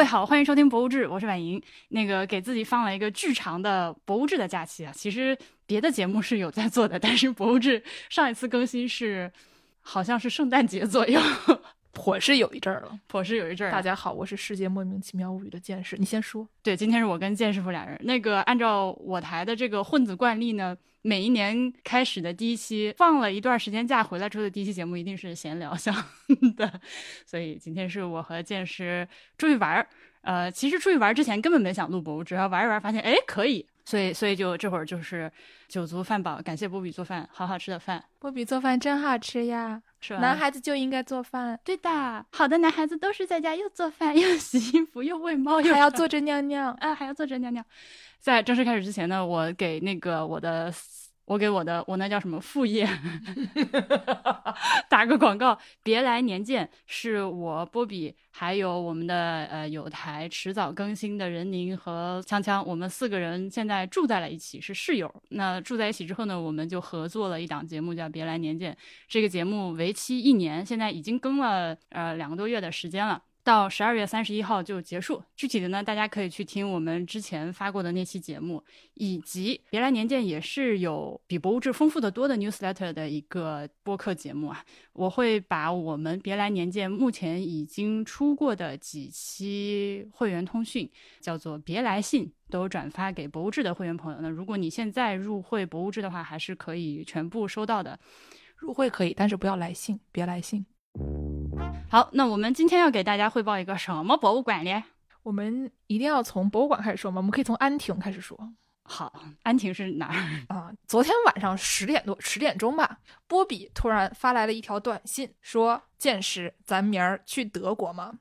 各位好，欢迎收听《博物志》，我是婉莹。那个给自己放了一个巨长的《博物志》的假期啊，其实别的节目是有在做的，但是《博物志》上一次更新是好像是圣诞节左右，颇是有一阵儿了。颇是有一阵儿。大家好，我是世界莫名其妙物语的剑士，你先说。对，今天是我跟剑师傅俩人。那个按照我台的这个混子惯例呢，每一年开始的第一期放了一段时间假回来之后的第一期节目一定是闲聊向的，所以今天是我和剑师出去玩儿。呃，其实出去玩儿之前根本没想录播，只要玩一玩发现哎可以，所以所以就这会儿就是酒足饭饱，感谢波比做饭，好好吃的饭。波比做饭真好吃呀，是吧男孩子就应该做饭，对的，好的男孩子都是在家又做饭又洗衣服又喂猫又还要坐着尿尿。啊，还要坐着尿尿。在正式开始之前呢，我给那个我的，我给我的我那叫什么副业 打个广告。别来年见是我波比，还有我们的呃有台迟早更新的任宁和锵锵，我们四个人现在住在了一起，是室友。那住在一起之后呢，我们就合作了一档节目，叫《别来年见》。这个节目为期一年，现在已经更了呃两个多月的时间了。到十二月三十一号就结束。具体的呢，大家可以去听我们之前发过的那期节目，以及《别来年见》也是有比博物志丰富的多的 newsletter 的一个播客节目啊。我会把我们《别来年见》目前已经出过的几期会员通讯，叫做“别来信”，都转发给博物志的会员朋友那。如果你现在入会博物志的话，还是可以全部收到的。入会可以，但是不要来信，别来信。好，那我们今天要给大家汇报一个什么博物馆呢？我们一定要从博物馆开始说吗？我们可以从安亭开始说好，安亭是哪儿？啊。昨天晚上十点多，十点钟吧，波比突然发来了一条短信，说：“剑师，咱明儿去德国吗？”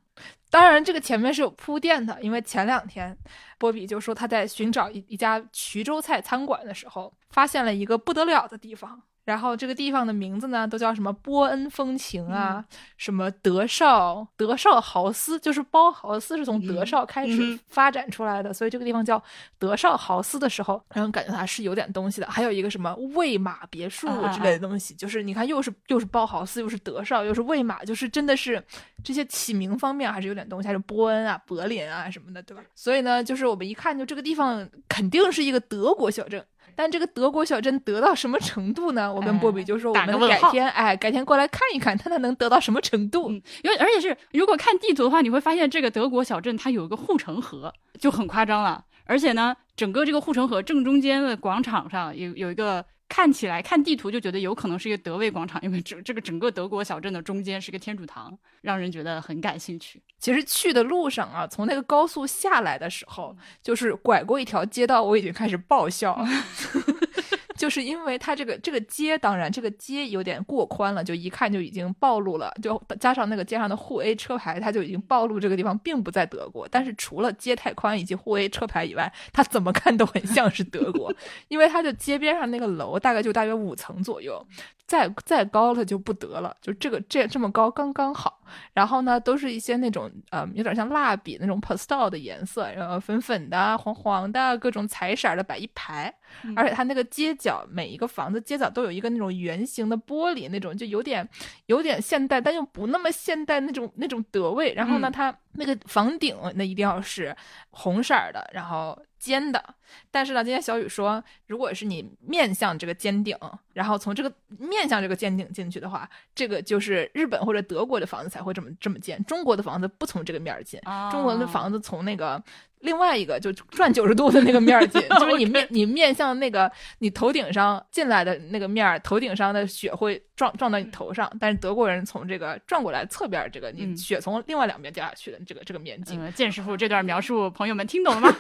当然，这个前面是有铺垫的，因为前两天波比就说他在寻找一一家衢州菜餐馆的时候，发现了一个不得了的地方。然后这个地方的名字呢，都叫什么波恩风情啊，什么德绍德绍豪斯，就是包豪斯是从德绍开始嗯发展出来的，所以这个地方叫德绍豪斯的时候，然后感觉它是有点东西的。还有一个什么魏玛别墅之类的东西，就是你看又是又是包豪斯，又是德绍，又是魏玛，就是真的是这些起名方面还是有点东西，还是波恩啊、柏林啊什么的，对吧？所以呢，就是我们一看就这个地方肯定是一个德国小镇。但这个德国小镇得到什么程度呢？我跟波比就说，我们改天哎，改天过来看一看，看它能得到什么程度。嗯，因为而且是如果看地图的话，你会发现这个德国小镇它有一个护城河，就很夸张了。而且呢，整个这个护城河正中间的广场上有有一个。看起来看地图就觉得有可能是一个德卫广场，因为这这个整个德国小镇的中间是个天主堂，让人觉得很感兴趣。其实去的路上啊，从那个高速下来的时候，就是拐过一条街道，我已经开始爆笑了。就是因为它这个这个街，当然这个街有点过宽了，就一看就已经暴露了，就加上那个街上的沪 A 车牌，它就已经暴露这个地方并不在德国。但是除了街太宽以及沪 A 车牌以外，它怎么看都很像是德国，因为它的街边上那个楼大概就大约五层左右，再再高了就不得了，就这个这这么高刚刚好。然后呢，都是一些那种呃，有点像蜡笔那种 pastel 的颜色，然后粉粉的、黄黄的，各种彩色的摆一排。嗯而且它那个街角每一个房子街角都有一个那种圆形的玻璃，那种就有点有点现代，但又不那么现代那种那种德味。然后呢，嗯它那个房顶那一定要是红色儿的，然后尖的。但是呢，今天小雨说，如果是你面向这个尖顶，然后从这个面向这个尖顶进去的话，这个就是日本或者德国的房子才会这么这么尖，中国的房子不从这个面儿进，中国的房子从那个另外一个就转九十度的那个面儿进，就是你面你面向那个你头顶上进来的那个面儿，头顶上的雪会撞撞到你头上，但是德国人从这个转过来侧边儿这个，你嗯雪从另外两边掉下去的这个这个面积。嗯，剑师傅这段描述，朋友们听懂了吗？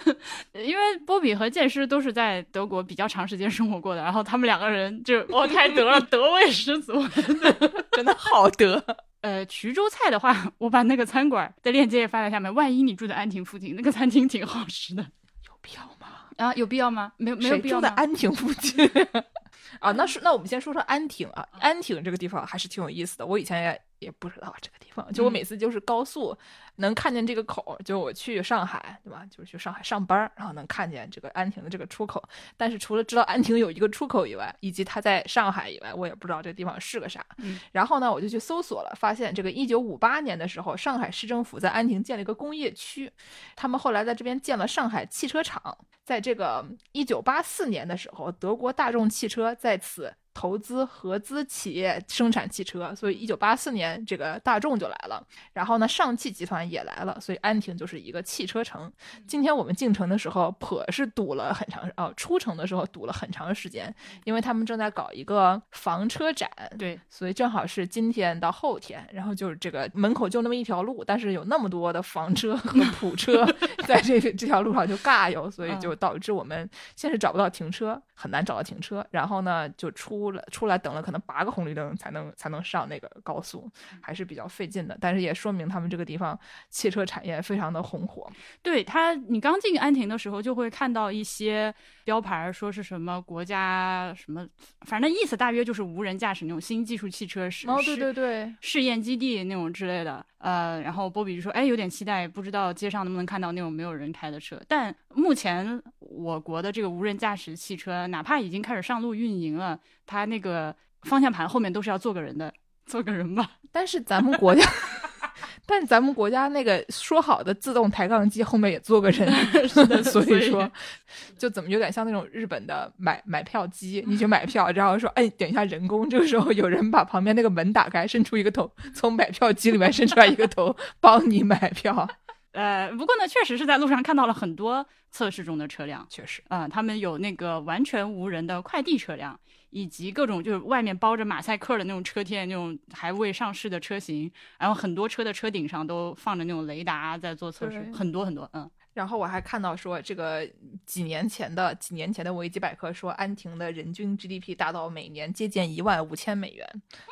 因为波比和剑师都是在德国比较长时间生活过的，然后他们两个人就我太德了，德味十足。真的好德。呃，衢州菜的话，我把那个餐馆的链接也发在下面。万一你住在安亭附近，那个餐厅挺好吃的有必要吗？啊，有必要吗？没有，没有必要住在？安亭附近 啊？那是那我们先说说安亭啊，安亭这个地方还是挺有意思的。我以前也也不知道这个地方。就我每次就是高速能看见这个口，就我去上海，对吧？就是去上海上班，然后能看见这个安亭的这个出口。但是除了知道安亭有一个出口以外，以及它在上海以外，我也不知道这个地方是个啥。然后呢，我就去搜索了，发现这个一九五八年的时候，上海市政府在安亭建了一个工业区，他们后来在这边建了上海汽车厂。在这个一九八四年的时候，德国大众汽车在此。投资合资企业生产汽车，所以一九八四年这个大众就来了，然后呢，上汽集团也来了，所以安亭就是一个汽车城。今天我们进城的时候，颇是堵了很长，哦，出城的时候堵了很长时间，因为他们正在搞一个房车展，对，所以正好是今天到后天，然后就是这个门口就那么一条路，但是有那么多的房车和普车 在这这条路上就尬游，所以就导致我们先是找不到停车，很难找到停车，然后呢就出。出来出来等了可能八个红绿灯才能才能上那个高速，还是比较费劲的。但是也说明他们这个地方汽车产业非常的红火。对他，你刚进安亭的时候就会看到一些标牌，说是什么国家什么，反正意思大约就是无人驾驶那种新技术汽车试哦，对对对，试验基地那种之类的。呃，然后波比就说，哎，有点期待，不知道街上能不能看到那种没有人开的车。但目前我国的这个无人驾驶汽车，哪怕已经开始上路运营了。它那个方向盘后面都是要坐个人的，坐个人吧。但是咱们国家，但咱们国家那个说好的自动抬杠机后面也坐个人，所以说就怎么有点像那种日本的买买票机，你去买票，然后说哎等一下人工，这个时候有人把旁边那个门打开，伸出一个头，从买票机里面伸出来一个头，帮你买票。呃，不过呢，确实是在路上看到了很多测试中的车辆，确实，啊，他们有那个完全无人的快递车辆。以及各种就是外面包着马赛克的那种车贴，那种还未上市的车型，然后很多车的车顶上都放着那种雷达在做测试，很多很多，嗯。然后我还看到说，这个几年前的几年前的维基百科说，安亭的人均 GDP 达到每年接近一万五千美元，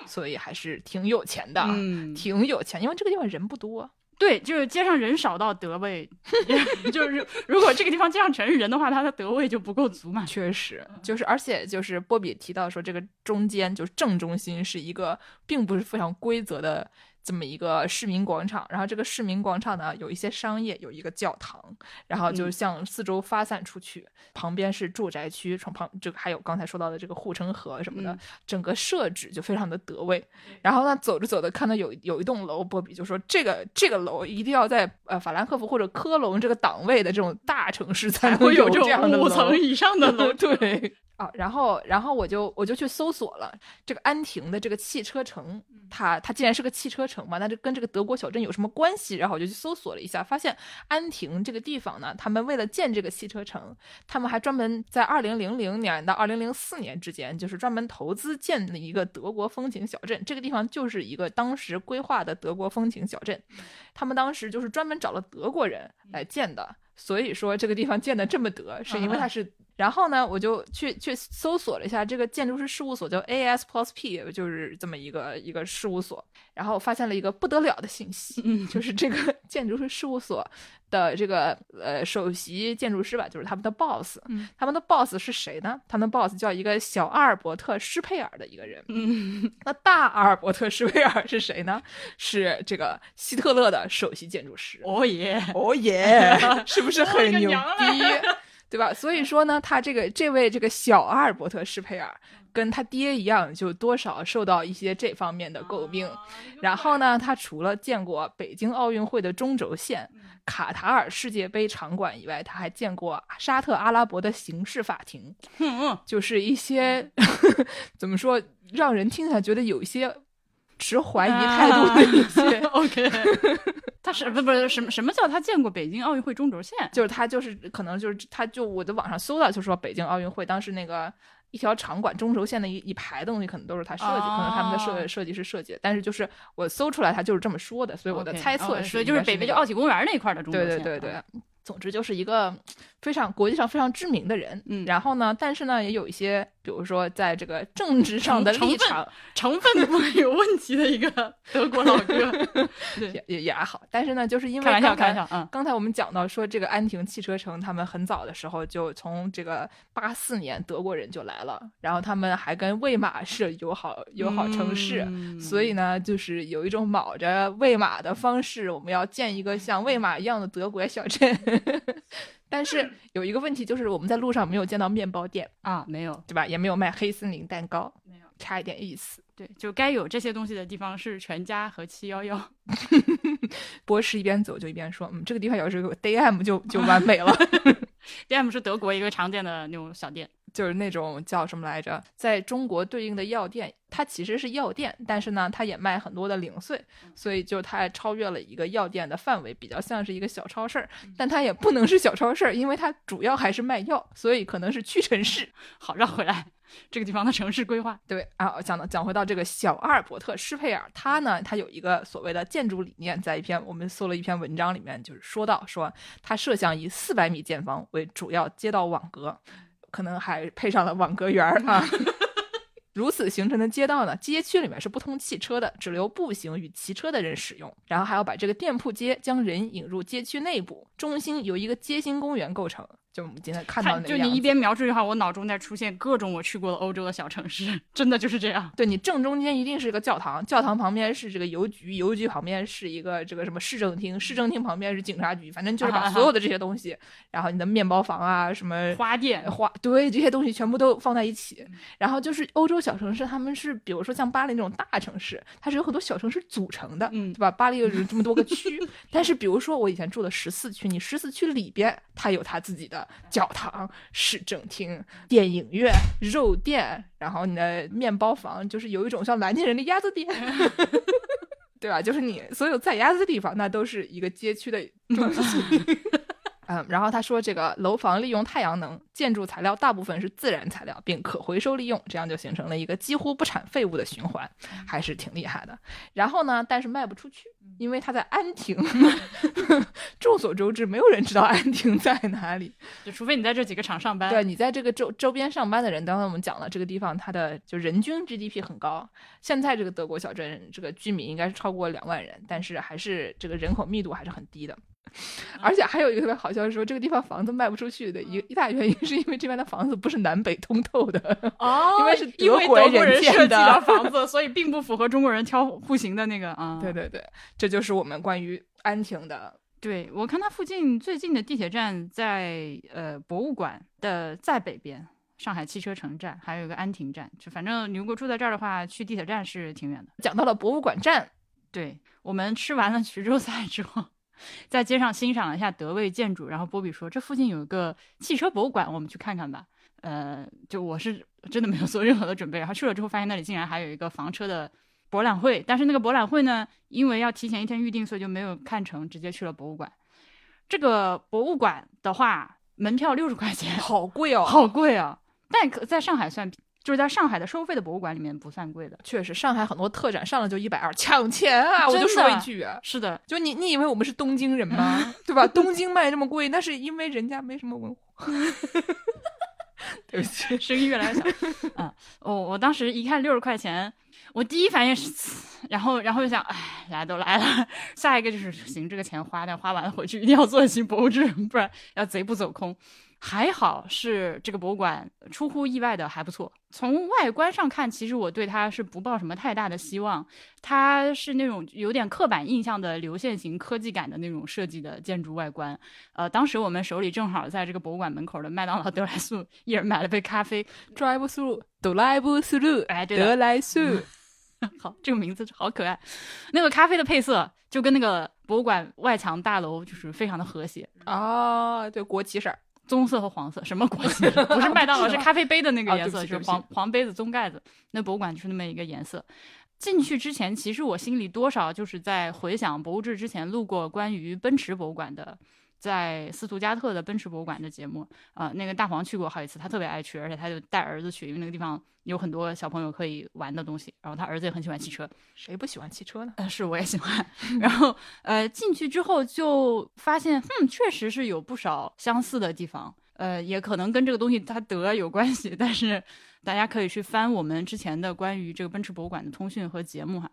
所以还是挺有钱的，嗯，挺有钱，因为这个地方人不多。对，就是街上人少到德位，就是如果这个地方街上全是人的话，它的德位就不够足嘛。确实，就是而且就是波比提到说，这个中间就是正中心是一个并不是非常规则的。这么一个市民广场，然后这个市民广场呢，有一些商业，有一个教堂，然后就向四周发散出去，旁边是住宅区，从旁这个还有刚才说到的这个护城河什么的，整个设置就非常的得位。然后呢，走着走着看到有有一栋楼，波比就说这个这个楼一定要在呃法兰克福或者科隆这个档位的这种大城市才会有这样的五层以上的楼，对。啊，然后，然后我就我就去搜索了这个安亭的这个汽车城，它它既然是个汽车城嘛，那这跟这个德国小镇有什么关系？然后我就去搜索了一下，发现安亭这个地方呢，他们为了建这个汽车城，他们还专门在二零零零年到二零零四年之间，就是专门投资建了一个德国风情小镇。这个地方就是一个当时规划的德国风情小镇，他们当时就是专门找了德国人来建的，所以说这个地方建的这么德，是因为它是。然后呢，我就去去搜索了一下这个建筑师事务所，叫 A S Plus P，就是这么一个一个事务所。然后发现了一个不得了的信息，就是这个 建筑师事务所的这个呃首席建筑师吧，就是他们的 boss。他们的 boss 是谁呢？他们的 boss 叫一个小阿尔伯特施佩尔的一个人。那大阿尔伯特施佩尔是谁呢？是这个希特勒的首席建筑师。哦耶，哦耶，是不是很牛逼？对吧？所以说呢，他这个这位这个小阿尔伯特施佩尔跟他爹一样，就多少受到一些这方面的诟病。然后呢，他除了见过北京奥运会的中轴线、卡塔尔世界杯场馆以外，他还见过沙特阿拉伯的刑事法庭，就是一些 怎么说，让人听起来觉得有一些。持怀疑态度的一些，OK，他是不不是什么什么叫他见过北京奥运会中轴线？就是他就是可能就是他就我在网上搜到，就说北京奥运会当时那个一条场馆中轴线的一一排东西，可能都是他设计，可能他们的设设计师设计的。但是就是我搜出来，他就是这么说的，所以我的猜测是，就是北京就奥体公园那块的中轴线。对对对对，总之就是一个非常国际上非常知名的人。嗯然后呢，但是呢，也有一些，比如说在这个政治上的立场，成分有问题的一个 德国老哥。也也也还好。但是呢，就是因为开玩笑，刚才开玩笑，嗯，刚才我们讲到说，这个安亭汽车城，他们很早的时候就从这个八四年德国人就来了，然后他们还跟魏玛是友好友好城市，嗯所以呢，就是有一种卯着魏玛的方式，我们要建一个像魏玛一样的德国小镇。但是有一个问题，就是我们在路上没有见到面包店，啊，没有，对吧？也没有卖黑森林蛋糕，没有，差一点意思。对，就该有这些东西的地方是全家和七幺幺。博士一边走就一边说：“嗯，这个地方要是有个 DM 就就完美了。” DM 是德国一个常见的那种小店。就是那种叫什么来着，在中国对应的药店，它其实是药店，但是呢，它也卖很多的零碎，所以就它超越了一个药店的范围，比较像是一个小超市儿，但它也不能是小超市儿，因为它主要还是卖药，所以可能是屈臣氏。好，绕回来，这个地方的城市规划。对啊，讲到讲回到这个小阿尔伯特施佩尔，他呢，他有一个所谓的建筑理念，在一篇我们搜了一篇文章里面，就是说到说他设想以四百米建方为主要街道网格，可能还配上了网格员儿啊。如此形成的街道呢，街区里面是不通汽车的，只留步行与骑车的人使用。然后还要把这个店铺街将人引入街区内部，中心由一个街心公园构成，就我们今天看到的那个。就你一边描述的话，我脑中在出现各种我去过的欧洲的小城市，真的就是这样。对你正中间一定是一个教堂，教堂旁边是这个邮局，邮局旁边是一个这个什么市政厅，市政厅旁边是警察局，反正就是把所有的这些东西，然后你的面包房啊，什么花店，花，对这些东西全部都放在一起。然后就是欧洲小城市，他们是比如说像巴黎那种大城市，它是有很多小城市组成的，嗯对吧？巴黎有这么多个区，但是比如说我以前住的十四区，你十四区里边它有它自己的教堂、市政厅、电影院、肉店，然后你的面包房，就是有一种像南京人的鸭子店。对吧？就是你所有在鸭子的地方，那都是一个街区的中心。嗯，然后他说，这个楼房利用太阳能，建筑材料大部分是自然材料，并可回收利用，这样就形成了一个几乎不产废物的循环，还是挺厉害的。然后呢，但是卖不出去，因为它在安亭。众所周知，没有人知道安亭在哪里。就除非你在这几个厂上班。对你在这个周周边上班的人，刚才我们讲了，这个地方它的就人均 GDP 很高。现在这个德国小镇这个居民应该是超过两万人，但是还是这个人口密度还是很低的。而且还有一个特别好笑说，这个地方房子卖不出去的一一大原因，是因为这边的房子不是南北通透的。哦，因为是因为德国人设计的的房子，所以并不符合中国人挑户型的那个啊。对对对，这就是我们关于安亭的。对，我看它附近最近的地铁站在呃博物馆的再北边，上海汽车城站，还有一个安亭站。就反正你如果住在这儿的话，去地铁站是挺远的。讲到了博物馆站，对我们吃完了徐州菜之后，在街上欣赏了一下德味建筑，然后波比说这附近有一个汽车博物馆，我们去看看吧。呃，就我是真的没有做任何的准备，然后去了之后发现那里竟然还有一个房车的博览会，但是那个博览会呢，因为要提前一天预定，所以就没有看成，直接去了博物馆。这个博物馆的话，门票六十块钱，好贵哦，好贵啊！但可在上海算，就是在上海的收费的博物馆里面不算贵的。确实，上海很多特展上了就一百二，抢钱啊！我就说一句啊，是的，就你你以为我们是东京人吗？对吧？东京卖这么贵，那是因为人家没什么文化。对不起，声音越来越小。嗯，我我当时一看六十块钱，我第一反应是，然后然后就想，哎，来都来了，下一个就是行，这个钱花，但花完了回去一定要做一期博物志，不然要贼不走空。还好是这个博物馆出乎意外的还不错。从外观上看，其实我对它是不抱什么太大的希望。它是那种有点刻板印象的流线型科技感的那种设计的建筑外观。呃，当时我们手里正好在这个博物馆门口的麦当劳德莱素，一人买了杯咖啡。drive through，哆来不斯路，哎，对的，德莱素，好，这个名字好可爱。那个咖啡的配色就跟那个博物馆外墙大楼就是非常的和谐，啊，对，国旗色儿，棕色和黄色，什么关系？不是麦当劳，是咖啡杯的那个哦颜色，就是黄黄杯子棕盖子。那博物馆就是那么一个颜色。进去之前，其实我心里多少就是在回想博物志之前录过关于奔驰博物馆的在斯图加特的奔驰博物馆的节目，啊，那个大黄去过好几次，他特别爱去，而且他就带儿子去，因为那个地方有很多小朋友可以玩的东西，然后他儿子也很喜欢汽车，谁不喜欢汽车呢？呃，是我也喜欢。然后呃，进去之后就发现，嗯，确实是有不少相似的地方，呃，也可能跟这个东西它得有关系，但是大家可以去翻我们之前的关于这个奔驰博物馆的通讯和节目哈。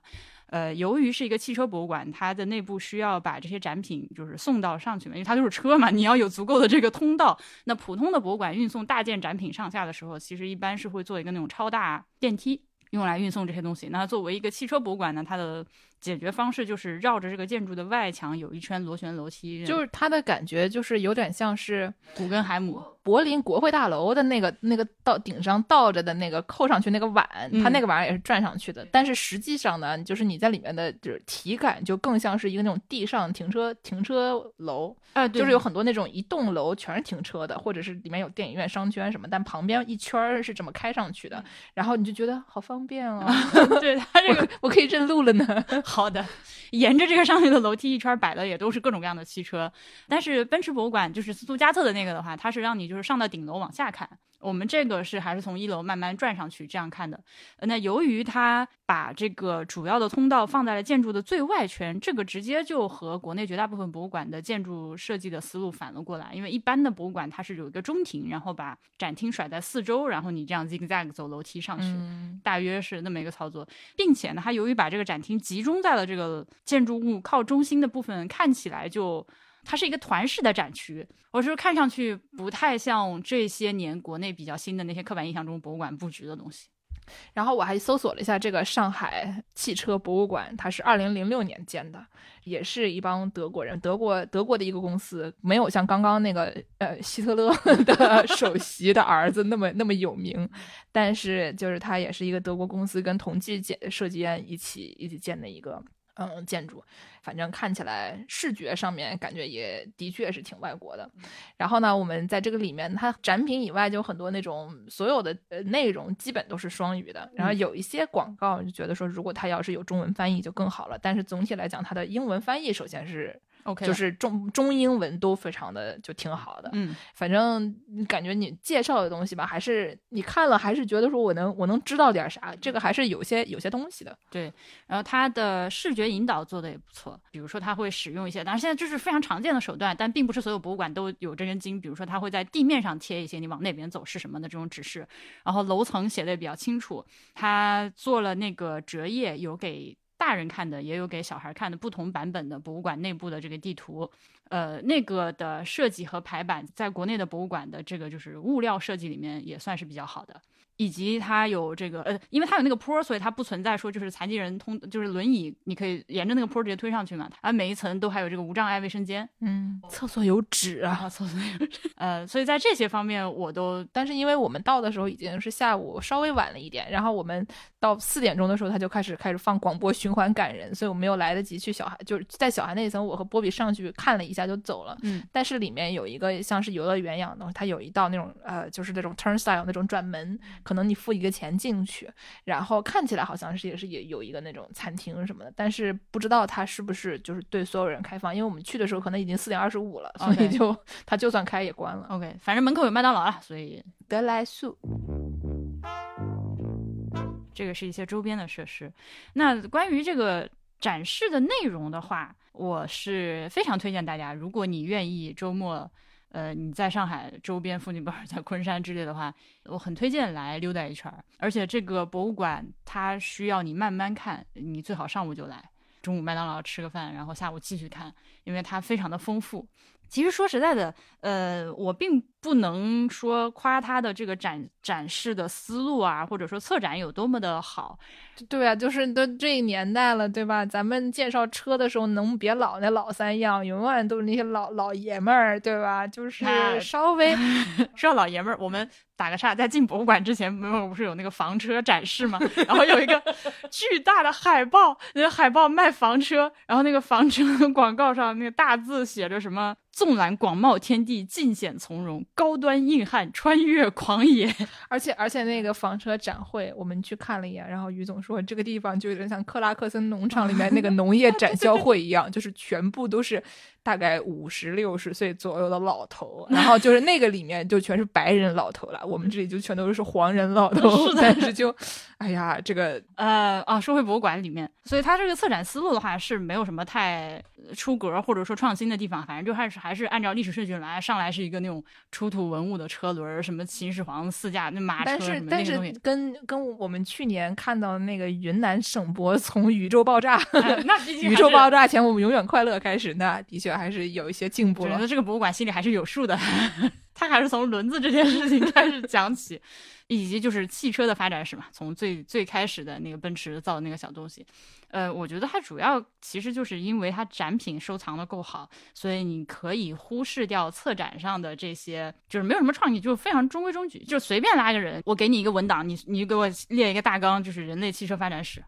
呃，由于是一个汽车博物馆，它的内部需要把这些展品就是送到上去嘛，因为它都是车嘛，你要有足够的这个通道。那普通的博物馆运送大件展品上下的时候，其实一般是会做一个那种超大电梯，用来运送这些东西。那作为一个汽车博物馆呢，它的解决方式就是绕着这个建筑的外墙有一圈螺旋楼梯，就是它的感觉就是有点像是古根海姆。柏林国会大楼的那个那个到顶上倒着的那个扣上去那个碗，它那个碗也是转上去的。但是实际上呢，就是你在里面的就是体感就更像是一个那种地上停车停车楼啊，就是有很多那种一栋楼全是停车的，或者是里面有电影院、商圈什么，但旁边一圈是这么开上去的，然后你就觉得好方便哦。对它这个我可以认路了呢。好的，沿着这个上面的楼梯一圈摆的也都是各种各样的汽车，但是奔驰博物馆就是斯图加特的那个的话，它是让你就。就是上到顶楼往下看，我们这个是还是从一楼慢慢转上去这样看的。那由于它把这个主要的通道放在了建筑的最外圈，这个直接就和国内绝大部分博物馆的建筑设计的思路反了过来。因为一般的博物馆它是有一个中庭，然后把展厅甩在四周，然后你这样 zigzag 走楼梯上去，大约是那么一个操作。并且呢，它由于把这个展厅集中在了这个建筑物靠中心的部分，看起来就。它是一个团式的展区，我是看上去不太像这些年国内比较新的那些刻板印象中博物馆布局的东西。然后我还搜索了一下这个上海汽车博物馆，它是二零零六年建的，也是一帮德国人，德国德国的一个公司，没有像刚刚那个呃希特勒 的首席的儿子那么那么有名，但是就是它也是一个德国公司跟同济建设计院一起一起建的一个。嗯，建筑，反正看起来视觉上面感觉也的确是挺外国的。然后呢，我们在这个里面，它展品以外就很多那种所有的呃内容基本都是双语的。然后有一些广告就觉得说，如果它要是有中文翻译就更好了。但是总体来讲，它的英文翻译首先是。OK，就是中中英文都非常的就挺好的，嗯，反正感觉你介绍的东西吧，还是你看了还是觉得说我能我能知道点啥，这个还是有些有些东西的。对，然后它的视觉引导做的也不错，比如说它会使用一些，当然现在这是非常常见的手段，但并不是所有博物馆都有这根筋。比如说它会在地面上贴一些你往那边走是什么的这种指示，然后楼层写的也比较清楚。它做了那个折页，有给。大人看的也有给小孩看的不同版本的博物馆内部的这个地图，呃，那个的设计和排版，在国内的博物馆的这个就是物料设计里面也算是比较好的。以及它有这个呃，因为它有那个坡，所以它不存在说就是残疾人通就是轮椅，你可以沿着那个坡直接推上去嘛。它每一层都还有这个无障碍卫生间，嗯，厕所有纸啊，厕所有纸。呃，所以在这些方面我都，但是因为我们到的时候已经是下午稍微晚了一点，然后我们到四点钟的时候他就开始开始放广播循环感人，所以我没有来得及去小孩就是在小孩那一层，我和波比上去看了一下就走了。嗯，但是里面有一个像是游乐园一样的，它有一道那种呃就是那种 turnstile 那种转门。可能你付一个钱进去，然后看起来好像是也是也有一个那种餐厅什么的，但是不知道它是不是就是对所有人开放，因为我们去的时候可能已经四点二十五了，所以就它就算开也关了。OK，反正门口有麦当劳了，所以得来速。这个是一些周边的设施。那关于这个展示的内容的话，我是非常推荐大家，如果你愿意周末。呃，你在上海周边附近，不是在昆山之类的话，我很推荐来溜达一圈儿。而且这个博物馆它需要你慢慢看，你最好上午就来，中午麦当劳吃个饭，然后下午继续看，因为它非常的丰富。其实说实在的，呃，我并不能说夸他的这个展展示的思路啊，或者说策展有多么的好。对啊，就是都这年代了，对吧？咱们介绍车的时候，能别老那老三样，永远都是那些老老爷们儿，对吧？就是稍微 说老爷们儿，我们打个岔，在进博物馆之前，没有不是有那个房车展示吗？然后有一个巨大的海报，那个海报卖房车，然后那个房车广告上那个大字写着什么？纵览广袤天地，尽显从容，高端硬汉穿越狂野。而且而且那个房车展会，我们去看了一眼，然后于总说这个地方就有点像克拉克森农场里面那个 农业展销会一样，就是全部都是大概五十六十岁左右的老头，然后就是那个里面就全是白人老头了，我们这里就全都是黄人老头，是但是就，哎呀，这个呃啊，社会博物馆里面，所以它这个策展思路的话是没有什么太出格或者说创新的地方，反正就还是还是按照历史顺序来，上来是一个那种出土文物的车轮，什么秦始皇四驾那马车但是。跟跟我们去年看到的那个云南省博从宇宙爆炸。宇宙爆炸前，我们永远快乐开始，那的确还是有一些进步了。觉得这个博物馆心里还是有数的，他还是从轮子这件事情开始讲起，以及就是汽车的发展史嘛，从最最开始的那个奔驰造的那个小东西，呃，我觉得它主要其实就是因为它展品收藏的够好，所以你可以忽视掉策展上的这些，就是没有什么创意，就是非常中规中矩，就随便拉个人，我给你一个文档，你你给我列一个大纲，就是人类汽车发展史。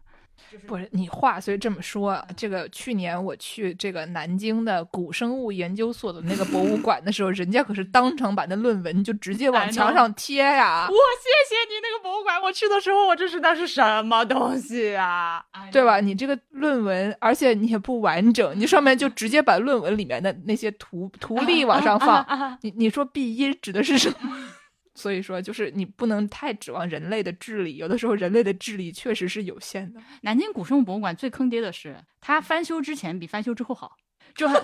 不是你话虽这么说，这个去年我去这个南京的古生物研究所的那个博物馆的时候，人家可是当场把那论文就直接往墙上贴呀我，谢谢你那个博物馆，我去的时候我真是那是什么东西啊？对吧？你这个论文，而且你也不完整，你上面就直接把论文里面的那些图图例往上放，啊啊啊你你说 B 一指的是什么？所以说，就是你不能太指望人类的智力，有的时候人类的智力确实是有限的。南京古生物博物馆最坑爹的是，它翻修之前比翻修之后好，就它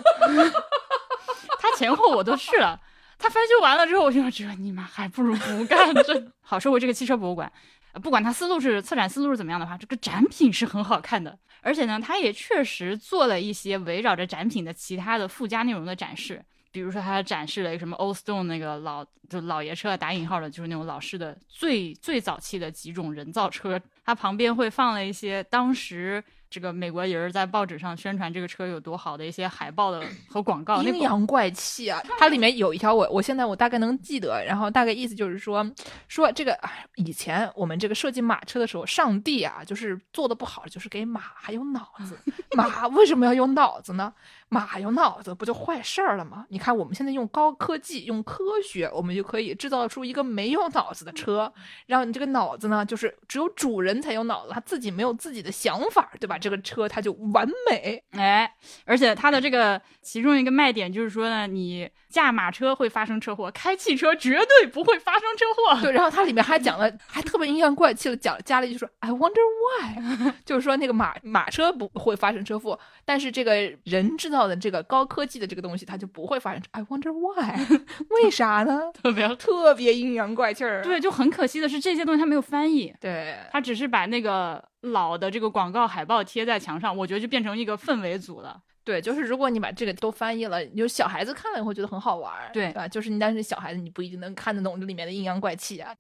它 前后我都去了，它翻修完了之后，我就说这你妈还不如不干。这 好，说回这个汽车博物馆，不管它思路是策展思路是怎么样的话，这个展品是很好看的，而且呢，它也确实做了一些围绕着展品的其他的附加内容的展示。比如说，它展示了一个什么 Old Stone 那个老就老爷车打引号的，就是那种老式的最最早期的几种人造车，它旁边会放了一些当时这个美国人在报纸上宣传这个车有多好的一些海报的 和广告。阴阳怪气啊！它里面有一条我我现在我大概能记得，然后大概意思就是说说这个哎以前我们这个设计马车的时候，上帝啊就是做的不好，就是给马还有脑子。马为什么要有脑子呢？马有脑子不就坏事儿了吗？你看我们现在用高科技，用科学，我们就可以制造出一个没有脑子的车，让你这个脑子呢，就是只有主人才有脑子，他自己没有自己的想法，对吧？这个车它就完美。哎，而且它的这个其中一个卖点就是说呢，你驾马车会发生车祸，开汽车绝对不会发生车祸。对，然后它里面还讲了，还特别阴阳怪气的讲加了一句说，I wonder why，就是说那个马马车不会发生车祸，但是这个人制造的这个高科技的这个东西，它就不会发生。I wonder why，为啥呢？特别特别阴阳怪气儿。对，就很可惜的是这些东西它没有翻译，对，它只是把那个老的这个广告海报贴在墙上，我觉得就变成一个氛围组了。对，就是如果你把这个都翻译了，有小孩子看了也会觉得很好玩儿，对吧？就是你但是小孩子你不一定能看得懂这里面的阴阳怪气啊。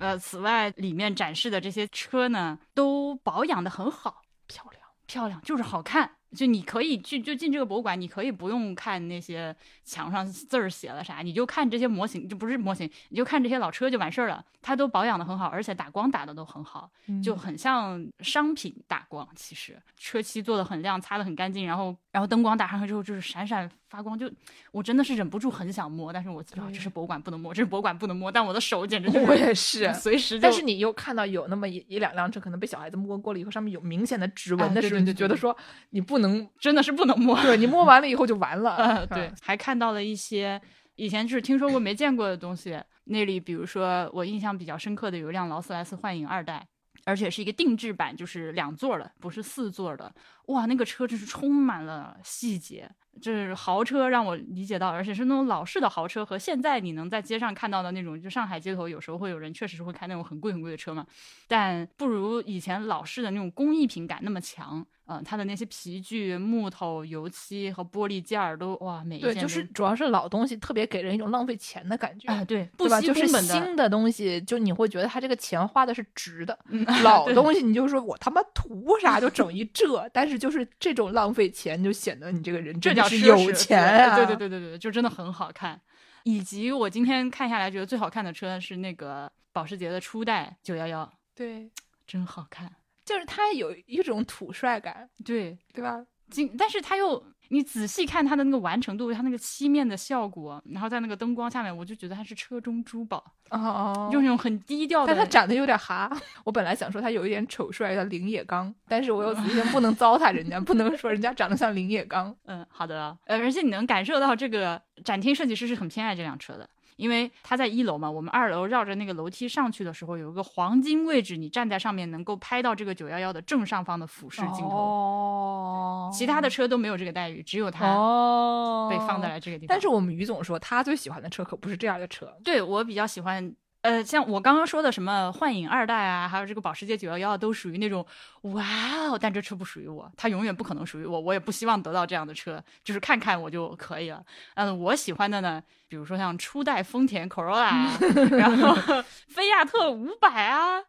呃，此外，里面展示的这些车呢，都保养的很好，漂亮，漂亮，就是好看。就你可以去，就进这个博物馆，你可以不用看那些墙上字儿写了啥，你就看这些模型，就不是模型，你就看这些老车就完事儿了。它都保养的很好，而且打光打的都很好，就很像商品打光。其实车漆做的很亮，擦的很干净，然后然后灯光打上去之后就是闪闪发光，就我真的是忍不住很想摸，但是我知道这是博物馆不能摸，这是博物馆不能摸，但我的手简直就我也是。随时。但是你又看到有那么一一两辆车，可能被小孩子摸过了以后，上面有明显的指纹啊的时候，你就觉得说你不能，真的是不能摸。对你摸完了以后就完了。呃，对，还看到了一些以前就是听说过没见过的东西。那里比如说我印象比较深刻的有一辆劳斯莱斯幻影二代，而且是一个定制版，就是两座的，不是四座的。哇，那个车真是充满了细节。这是豪车让我理解到，而且是那种老式的豪车，和现在你能在街上看到的那种，就上海街头有时候会有人确实是会开那种很贵很贵的车嘛，但不如以前老式的那种工艺品感那么强。嗯、它的那些皮具、木头、油漆和玻璃件儿都哇，每一对，件就是主要是老东西特别给人一种浪费钱的感觉。啊，对，不对吧？就是新的东西，就你会觉得它这个钱花的是值的。嗯 老东西你就说我他妈图啥就整一这，但是就是这种浪费钱，就显得你这个人这真的是叫奢侈有钱啊！对对对对对对，就真的很好看。以及我今天看下来觉得最好看的车是那个保时捷的初代九幺幺，对，真好看。就是它有一种土帅感，对，对吧？今但是它又你仔细看它的那个完成度，它那个漆面的效果，然后在那个灯光下面，我就觉得它是车中珠宝，哦哦用那种很低调的。但它长得有点哈，我本来想说它有一点丑帅叫林野刚，但是我又 不能糟蹋人家，不能说人家长得像林野刚。嗯，好的，呃，而且你能感受到这个展厅设计师是很偏爱这辆车的。因为他在一楼嘛，我们二楼绕着那个楼梯上去的时候，有一个黄金位置，你站在上面能够拍到这个九幺幺的正上方的俯视镜头。哦，其他的车都没有这个待遇，只有它哦被放在了这个地方。但是我们于总说他最喜欢的车可不是这样的车，对我比较喜欢，呃，像我刚刚说的什么幻影二代啊，还有这个保时捷九幺幺，都属于那种哇哦，但这车不属于我，它永远不可能属于我，我也不希望得到这样的车，就是看看我就可以了。嗯，我喜欢的呢，比如说像初代丰田 Corolla，啊 然后菲亚特五百啊，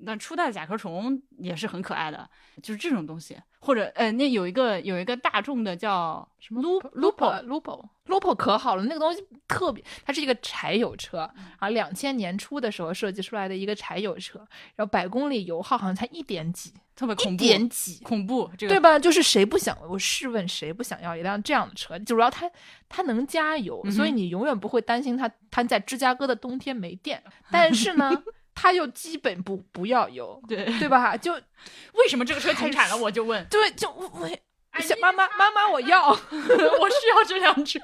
那初代甲壳虫也是很可爱的，就是这种东西。或者呃，那有一个有一个大众的叫什么 Lupo Lupo Lupo 可好了，那个东西特别，它是一个柴油车，嗯啊，两千年初的时候设计出来的一个柴油车，然后百公里油耗好像才一点几，特别恐怖，一点几，恐怖，这个对吧？就是谁不想？我试问谁不想要一辆这样的车？主要它它能加油，嗯所以你永远不会担心它它在芝加哥的冬天没电。但是呢，它又基本不不要油，对，对吧？就为什么这个车停产了？我就问，对，就我我哎小妈妈妈妈我要。我需要这辆车。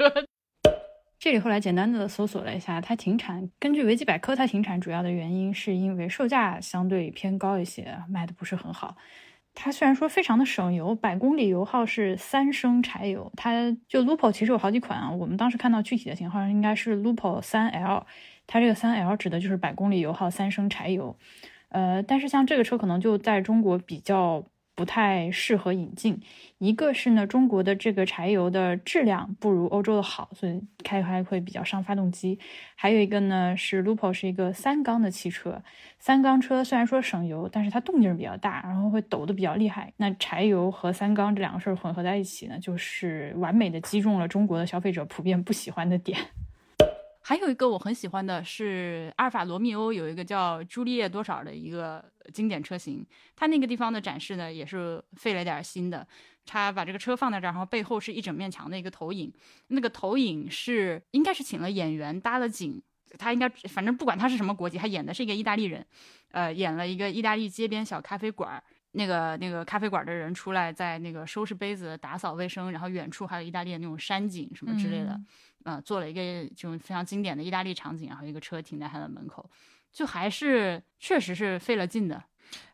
这里后来简单的搜索了一下，它停产，根据维基百科，它停产主要的原因是因为售价相对偏高一些，卖的不是很好。它虽然说非常的省油，百公里油耗是三升柴油，它就 Lupo 其实有好几款啊，我们当时看到具体的型号应该是 Lupo 三 L，它这个三 L 指的就是百公里油耗三升柴油。呃，但是像这个车可能就在中国比较不太适合引进。一个是呢，中国的这个柴油的质量不如欧洲的好，所以开开会比较伤发动机。还有一个呢，是 Lupo 是一个三缸的汽车，三缸车虽然说省油，但是它动静比较大，然后会抖得比较厉害。那柴油和三缸这两个事儿混合在一起呢，就是完美的击中了中国的消费者普遍不喜欢的点。还有一个我很喜欢的是阿尔法罗密欧有一个叫朱丽叶多少的一个经典车型，它那个地方的展示呢也是费了点心的。他把这个车放在这儿，然后背后是一整面墙的一个投影，那个投影是应该是请了演员搭了景，他应该反正不管他是什么国籍，他演的是一个意大利人，呃，演了一个意大利街边小咖啡馆儿。那个那个咖啡馆的人出来，在那个收拾杯子、打扫卫生，然后远处还有意大利那种山景什么之类的，呃，做了一个这种非常经典的意大利场景，然后一个车停在他的门口，就还是确实是费了劲的。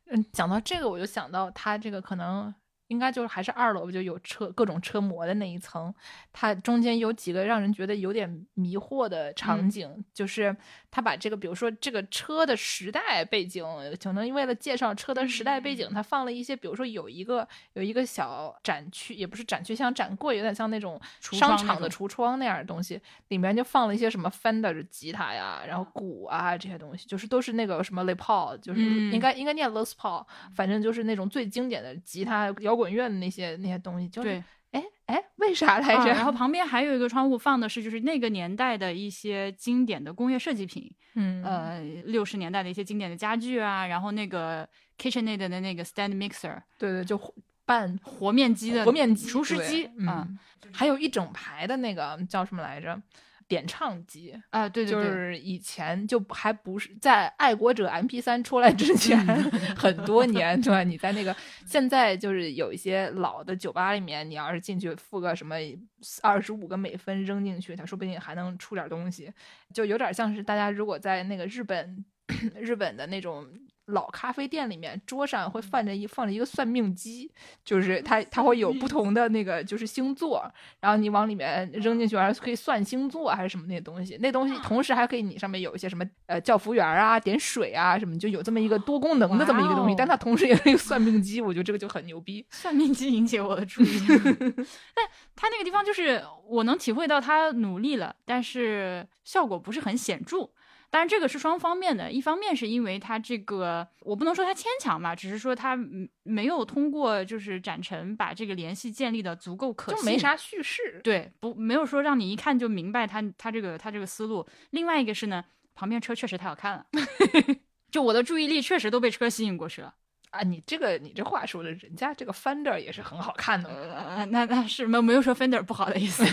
嗯，讲到这个，我就想到他这个可能应该就是还是二楼就有车各种车模的那一层，它中间有几个让人觉得有点迷惑的场嗯。景，就是他把这个比如说这个车的时代背景，可能为了介绍车的时代背景，他放了一些，比如说有一个有一个小展区，也不是展区，像展柜，有点像那种商场的橱窗那样的东西，里面就放了一些什么 Fender 的吉他呀，然后鼓啊这些东西，就是都是那个什么 Les Paul，就是嗯。应该、应该念 Les Paul，反正就是那种最经典的吉他摇滚乐的那些那些东西，就是对，哎哎，为啥来着？啊然后旁边还有一个窗户放的是就是那个年代的一些经典的工业设计品，嗯呃，六十年代的一些经典的家具啊，然后那个 KitchenAid 的那个 stand mixer 对对，就拌和面机的和面机、厨师机啊嗯，还有一整排的那个叫什么来着？点唱机，啊，对对就，是以前就还不是在爱国者 MP 三出来之前、嗯 很多年，对吧？你在那个现在就是有一些老的酒吧里面，你要是进去付个什么二十五个美分扔进去，它说不定还能出点东西，就有点像是大家如果在那个日本 日本的那种。老咖啡店里面，桌上会放着一放着一个算命机，就是它它会有不同的那个就是星座，然后你往里面扔进去，还是可以算星座还是什么那些东西。那东西同时还可以你上面有一些什么呃叫服务员啊、点水啊什么，就有这么一个多功能的这么一个东西。但它同时也是一个算命机，我觉得这个就很牛逼。算命机引起我的注意，但他那个地方就是我能体会到他努力了，但是效果不是很显著。当然，这个是双方面的，一方面是因为他这个，我不能说他牵强吧，只是说他嗯没有通过就是展陈把这个联系建立的足够可信，就没啥叙事，对，不没有说让你一看就明白他他这个他这个思路。另外一个是呢，旁边车确实太好看了，就我的注意力确实都被车吸引过去了。啊，你这个你这话说的，人家这个 Fender 也是很好看的嘛。呃，那那是没没有说 Fender 不好的意思。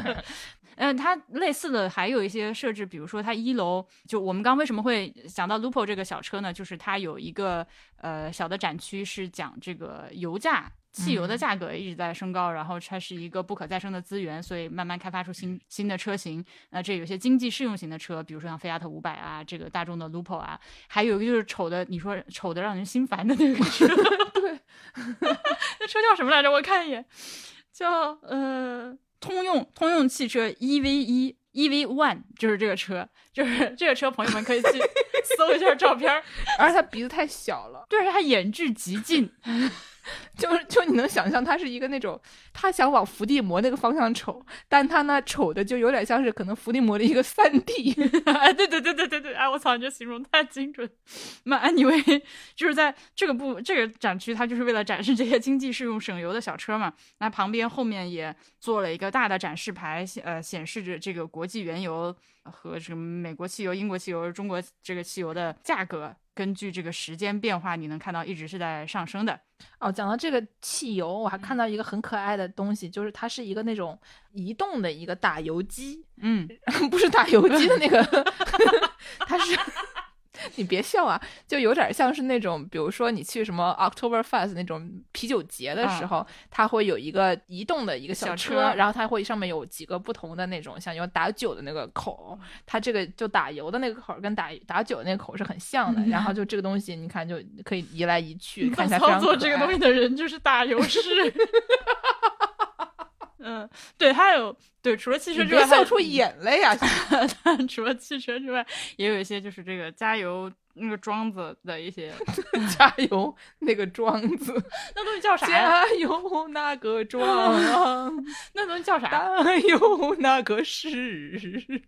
嗯，它类似的还有一些设置，比如说它一楼就我们刚为什么会想到 Lupo 这个小车呢？就是它有一个呃小的展区是讲这个油价。汽油的价格一直在升高，然后它是一个不可再生的资源，所以慢慢开发出新新的车型。那这有些经济适用型的车，比如说像菲亚特五百啊，这个大众的 Lupo 啊，还有一个就是丑的，你说丑的让人心烦的那个车，对，那车叫什么来着？我看一眼，叫呃通用通用汽车 EV 一 EV One，就是这个车，就是这个车，朋友们可以去 搜一下照片，而且它鼻子太小了，对，它眼距极近。就是就你能想象，他是一个那种，他想往伏地魔那个方向瞅，但他那瞅的就有点像是可能伏地魔的一个三 D。哎，对对对对对对，哎，我操，你这形容太精准。那 anyway，就是在这个部这个展区，它就是为了展示这些经济适用、省油的小车嘛。那旁边后面也做了一个大的展示牌，呃，显示着这个国际原油和什么美国汽油、英国汽油、中国这个汽油的价格。根据这个时间变化，你能看到一直是在上升的。哦，讲到这个汽油，我还看到一个很可爱的东西，就是它是一个那种移动的一个打油机。嗯，不是打油机的那个，它是。你别笑啊，就有点像是那种，比如说你去什么 October Fest 那种啤酒节的时候，它会有一个移动的一个小车，然后它会上面有几个不同的那种，像有打酒的那个口，它这个就打油的那个口跟打打酒的那个口是很像的。然后 就这个东西，你看就可以移来移去，看起来操作这个东西的人就是打油士。嗯，对，还有对，除了汽车之外，笑出眼泪啊！除了汽车之外，也有一些就是这个加油。那个庄子的一些 加油，那个庄子，那东西叫啥？加油那个庄，那东西叫啥？加油那个是。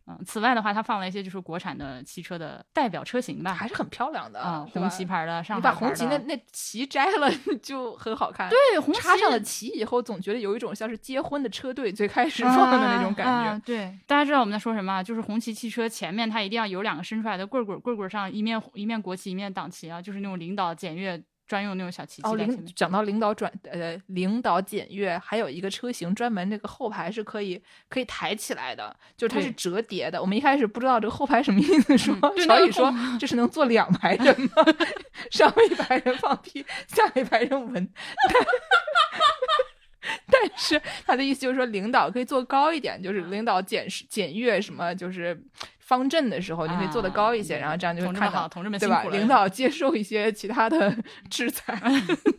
嗯，此外的话，它放了一些就是国产的汽车的代表车型吧，还是很漂亮的啊，红旗牌的，上你把红旗那那旗摘了就很好看。对，红插上了旗以后，总觉得有一种像是结婚的车队最开始放的那种感觉。对，大家知道我们在说什么？就是红旗汽车前面它一定要有两个伸出来的棍棍，棍棍上一面。一面国旗，一面党旗啊，就是那种领导检阅专用那种小旗哦，领讲到领导转呃，领导检阅，还有一个车型专门那个后排是可以可以抬起来的，就是它是折叠的。我们一开始不知道这个后排什么意思，说小雨说这是能坐两排人吗？上一排人放屁，下一排人闻。但是他的意思就是说，领导可以坐高一点，就是领导检视检阅什么，就是方阵的时候，你可以做得高一些，然后这样就会看到，同志们对吧？领导接受一些其他的 制裁，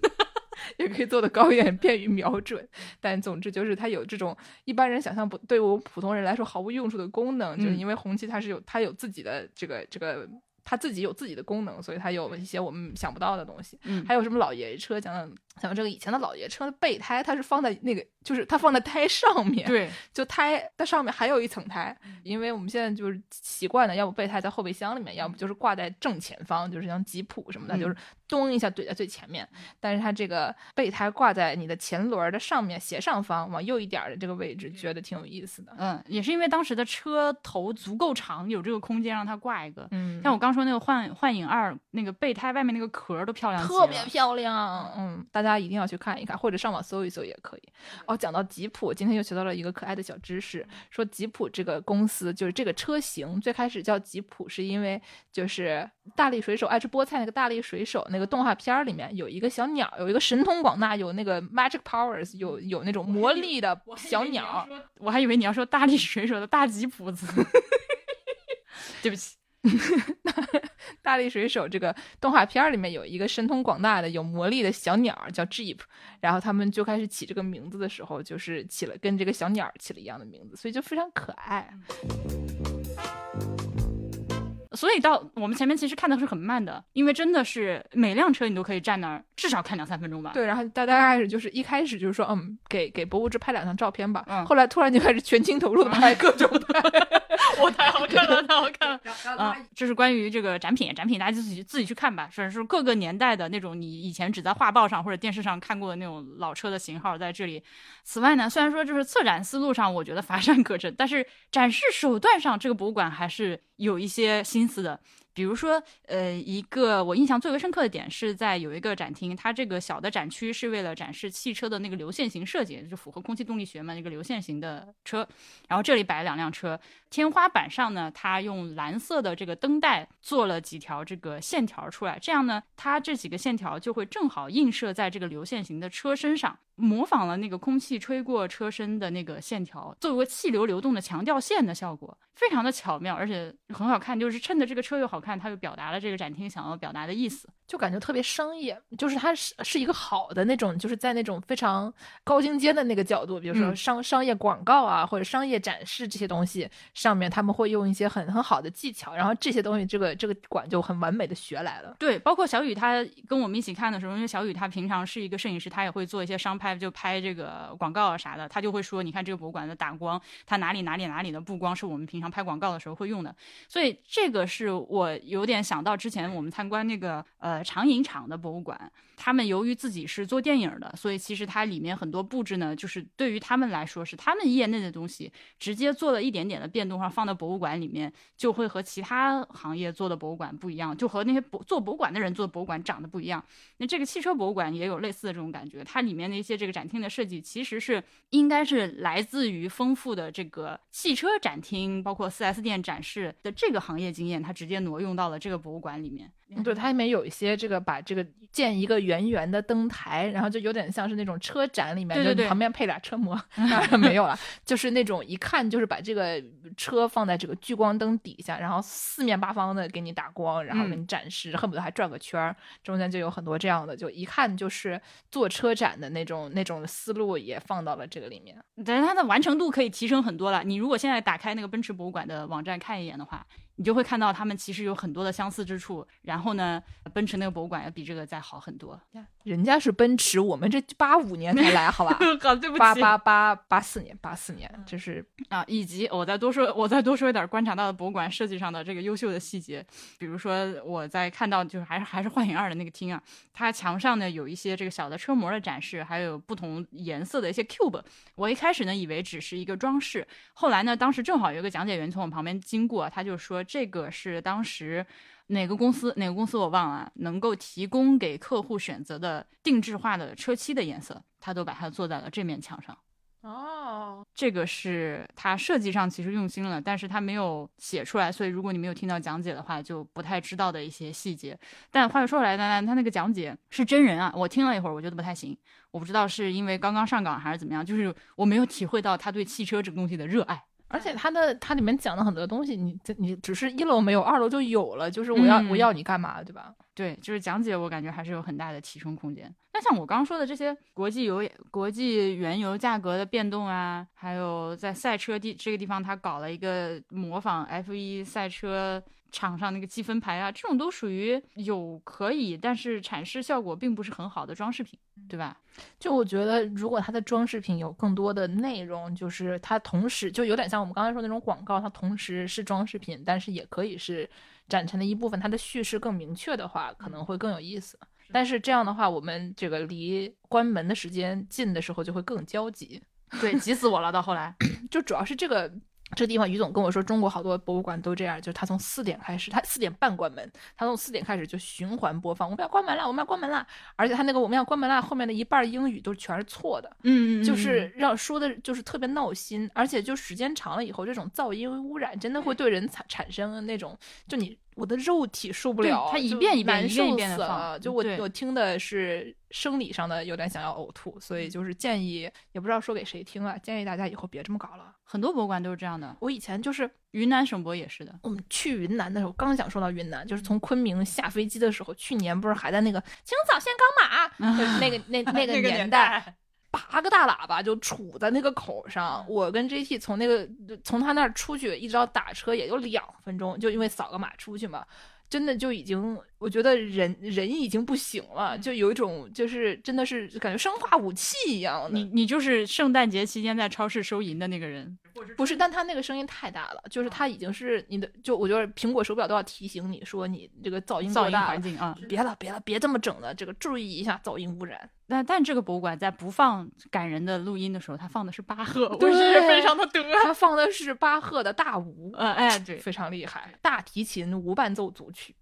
也可以做得高一点，便于瞄准。但总之就是，它有这种一般人想象不对我们普通人来说毫无用处的功能，就是因为红旗它是有它有自己的这个这个。它自己有自己的功能，所以它有一些我们想不到的东西。嗯，还有什么老爷爷车？讲讲讲这个以前的老爷车的备胎，它是放在那个，就是它放在胎上面。对，就胎它上面还有一层胎，因为我们现在就是习惯的，要不备胎在后备箱里面，要不就是挂在正前方，就是像吉普什么的，就是咚一下怼在最前面。但是它这个备胎挂在你的前轮的上面斜上方往右一点的这个位置，觉得挺有意思的。嗯，也是因为当时的车头足够长，有这个空间让它挂一个。嗯，像我刚说那个幻幻影二那个备胎外面那个壳都漂亮，特别漂亮。嗯，大家一定要去看一看，或者上网搜一搜也可以。哦，讲到吉普，今天又学到了一个可爱的小知识，说吉普这个公司就是这个车型最开始叫吉普，是因为就是大力水手爱吃菠菜那个大力水手那个动画片里面有一个小鸟，有一个神通广大，有那个 magic powers，有有那种魔力的小鸟。我还以为你要说大力水手的大吉普子，对不起。大力水手这个动画片里面有一个神通广大的、有魔力的小鸟叫 Jeep，然后他们就开始起这个名字的时候，就是起了跟这个小鸟起了一样的名字，所以就非常可爱。所以到我们前面其实看的是很慢的，因为真的是每辆车你都可以站那儿，至少看两三分钟吧。对，然后大家开始就是一开始就是说，嗯，给给博物志拍两张照片吧。嗯。后来突然就开始全情投入的拍各种 拍，我太好看了，太好看了。啊，这是关于这个展品，展品大家自己自己去看吧。是是各个年代的那种你以前只在画报上或者电视上看过的那种老车的型号在这里。此外呢，虽然说就是策展思路上我觉得乏善可陈，但是展示手段上这个博物馆还是有一些心思的。比如说，呃，一个我印象最为深刻的点是在有一个展厅，它这个小的展区是为了展示汽车的那个流线型设计，就是符合空气动力学嘛，那个流线型的车。然后这里摆了两辆车，天花板上呢，它用蓝色的这个灯带做了几条这个线条出来，这样呢，它这几个线条就会正好映射在这个流线型的车身上。模仿了那个空气吹过车身的那个线条，作为气流流动的强调线的效果，非常的巧妙，而且很好看。就是趁着这个车又好看，他就表达了这个展厅想要表达的意思。就感觉特别商业，就是它是是一个好的那种，就是在那种非常高精尖的那个角度，比如说商商业广告啊，或者商业展示这些东西上面，他们会用一些很很好的技巧，然后这些东西这个这个馆就很完美的学来了。对，包括小雨他跟我们一起看的时候，因为小雨他平常是一个摄影师，他也会做一些商拍，就拍这个广告啊啥的，他就会说，你看这个博物馆的打光，它哪里哪里哪里的布光是我们平常拍广告的时候会用的，所以这个是我有点想到之前我们参观那个呃长影厂的。博物馆，他们由于自己是做电影的，所以其实它里面很多布置呢，就是对于他们来说是他们业内的东西，直接做了一点点的变动，然后放到博物馆里面，就会和其他行业做的博物馆不一样，就和那些博做博物馆的人做的博物馆长得不一样。那这个汽车博物馆也有类似的这种感觉，它里面的一些这个展厅的设计，其实是应该是来自于丰富的这个汽车展厅，包括 4S 店展示的这个行业经验，它直接挪用到了这个博物馆里面。对，它里面有一些这个把这个建一个圆圆的灯台，然后就有点像是那种车展里面，就旁边配俩车模，当然没有了，就是那种一看就是把这个车放在这个聚光灯底下，然后四面八方的给你打光，然后给你展示，恨不得还转个圈儿，中间就有很多这样的，就一看就是做车展的那种那种思路也放到了这个里面，但是它的完成度可以提升很多了。你如果现在打开那个奔驰博物馆的网站看一眼的话。你就会看到他们其实有很多的相似之处，然后呢，奔驰那个博物馆要比这个再好很多。人家是奔驰，我们这八五年才来，好吧？好，对不起。八八八八四年，八四年，就是啊，以及我再多说，我再多说一点观察到的博物馆设计上的这个优秀的细节，比如说我在看到就是还是还是幻影二的那个厅啊，它墙上呢有一些这个小的车模的展示，还有不同颜色的一些 cube。我一开始呢以为只是一个装饰，后来呢，当时正好有一个讲解员从我旁边经过，他就说。这个是当时哪个公司？哪个公司我忘了，能够提供给客户选择的定制化的车漆的颜色，他都把它做在了这面墙上。哦，这个是他设计上其实用心了，但是他没有写出来，所以如果你没有听到讲解的话，就不太知道的一些细节。但话又说回来，呢，他那个讲解是真人啊，我听了一会儿，我觉得不太行。我不知道是因为刚刚上岗还是怎么样，就是我没有体会到他对汽车这个东西的热爱。而且它的它里面讲的很多东西，你你只是一楼没有，二楼就有了。就是我要我要你干嘛，对吧？对，就是讲解，我感觉还是有很大的提升空间。那像我刚刚说的这些国际油国际原油价格的变动啊，还有在赛车地这个地方，他搞了一个模仿 F 一赛车。场上那个积分牌啊，这种都属于有可以，但是阐释效果并不是很好的装饰品，对吧？就我觉得，如果它的装饰品有更多的内容，就是它同时就有点像我们刚才说那种广告，它同时是装饰品，但是也可以是展陈的一部分，它的叙事更明确的话，可能会更有意思。但是这样的话，我们这个离关门的时间近的时候，就会更焦急。对，急死我了。到后来，就主要是这个。这个地方，于总跟我说，中国好多博物馆都这样，就是他从四点开始，他四点半关门，他从四点开始就循环播放，我们要关门了，我们要关门了，而且他那个我们要关门了后面的一半英语都全是错的，嗯，就是让说的就是特别闹心，而且就时间长了以后，这种噪音污染真的会对人产产生那种，就你。我的肉体受不了，它一遍一遍一遍一遍的放，就我我听的是生理上的有点想要呕吐，所以就是建议，也不知道说给谁听啊，建议大家以后别这么搞了。很多博物馆都是这样的，我以前就是云南省博也是的。我们去云南的时候，刚想说到云南，就是从昆明下飞机的时候，去年不是还在那个青草线钢马，就是那个那 那个年代。八个大喇叭就杵在那个口上，我跟 J T 从那个从他那儿出去，一直到打车也就两分钟，就因为扫个码出去嘛，真的就已经，我觉得人人已经不行了，就有一种就是真的是感觉生化武器一样。你你就是圣诞节期间在超市收银的那个人，不是？但他那个声音太大了，就是他已经是你的，就我觉得苹果手表都要提醒你说你这个噪音噪音环境啊，别了别了，别这么整了，这个注意一下噪音污染。但但这个博物馆在不放感人的录音的时候，它放的是巴赫，我对是非常的得。他放的是巴赫的大舞，嗯，哎，对，非常厉害，大提琴无伴奏组曲。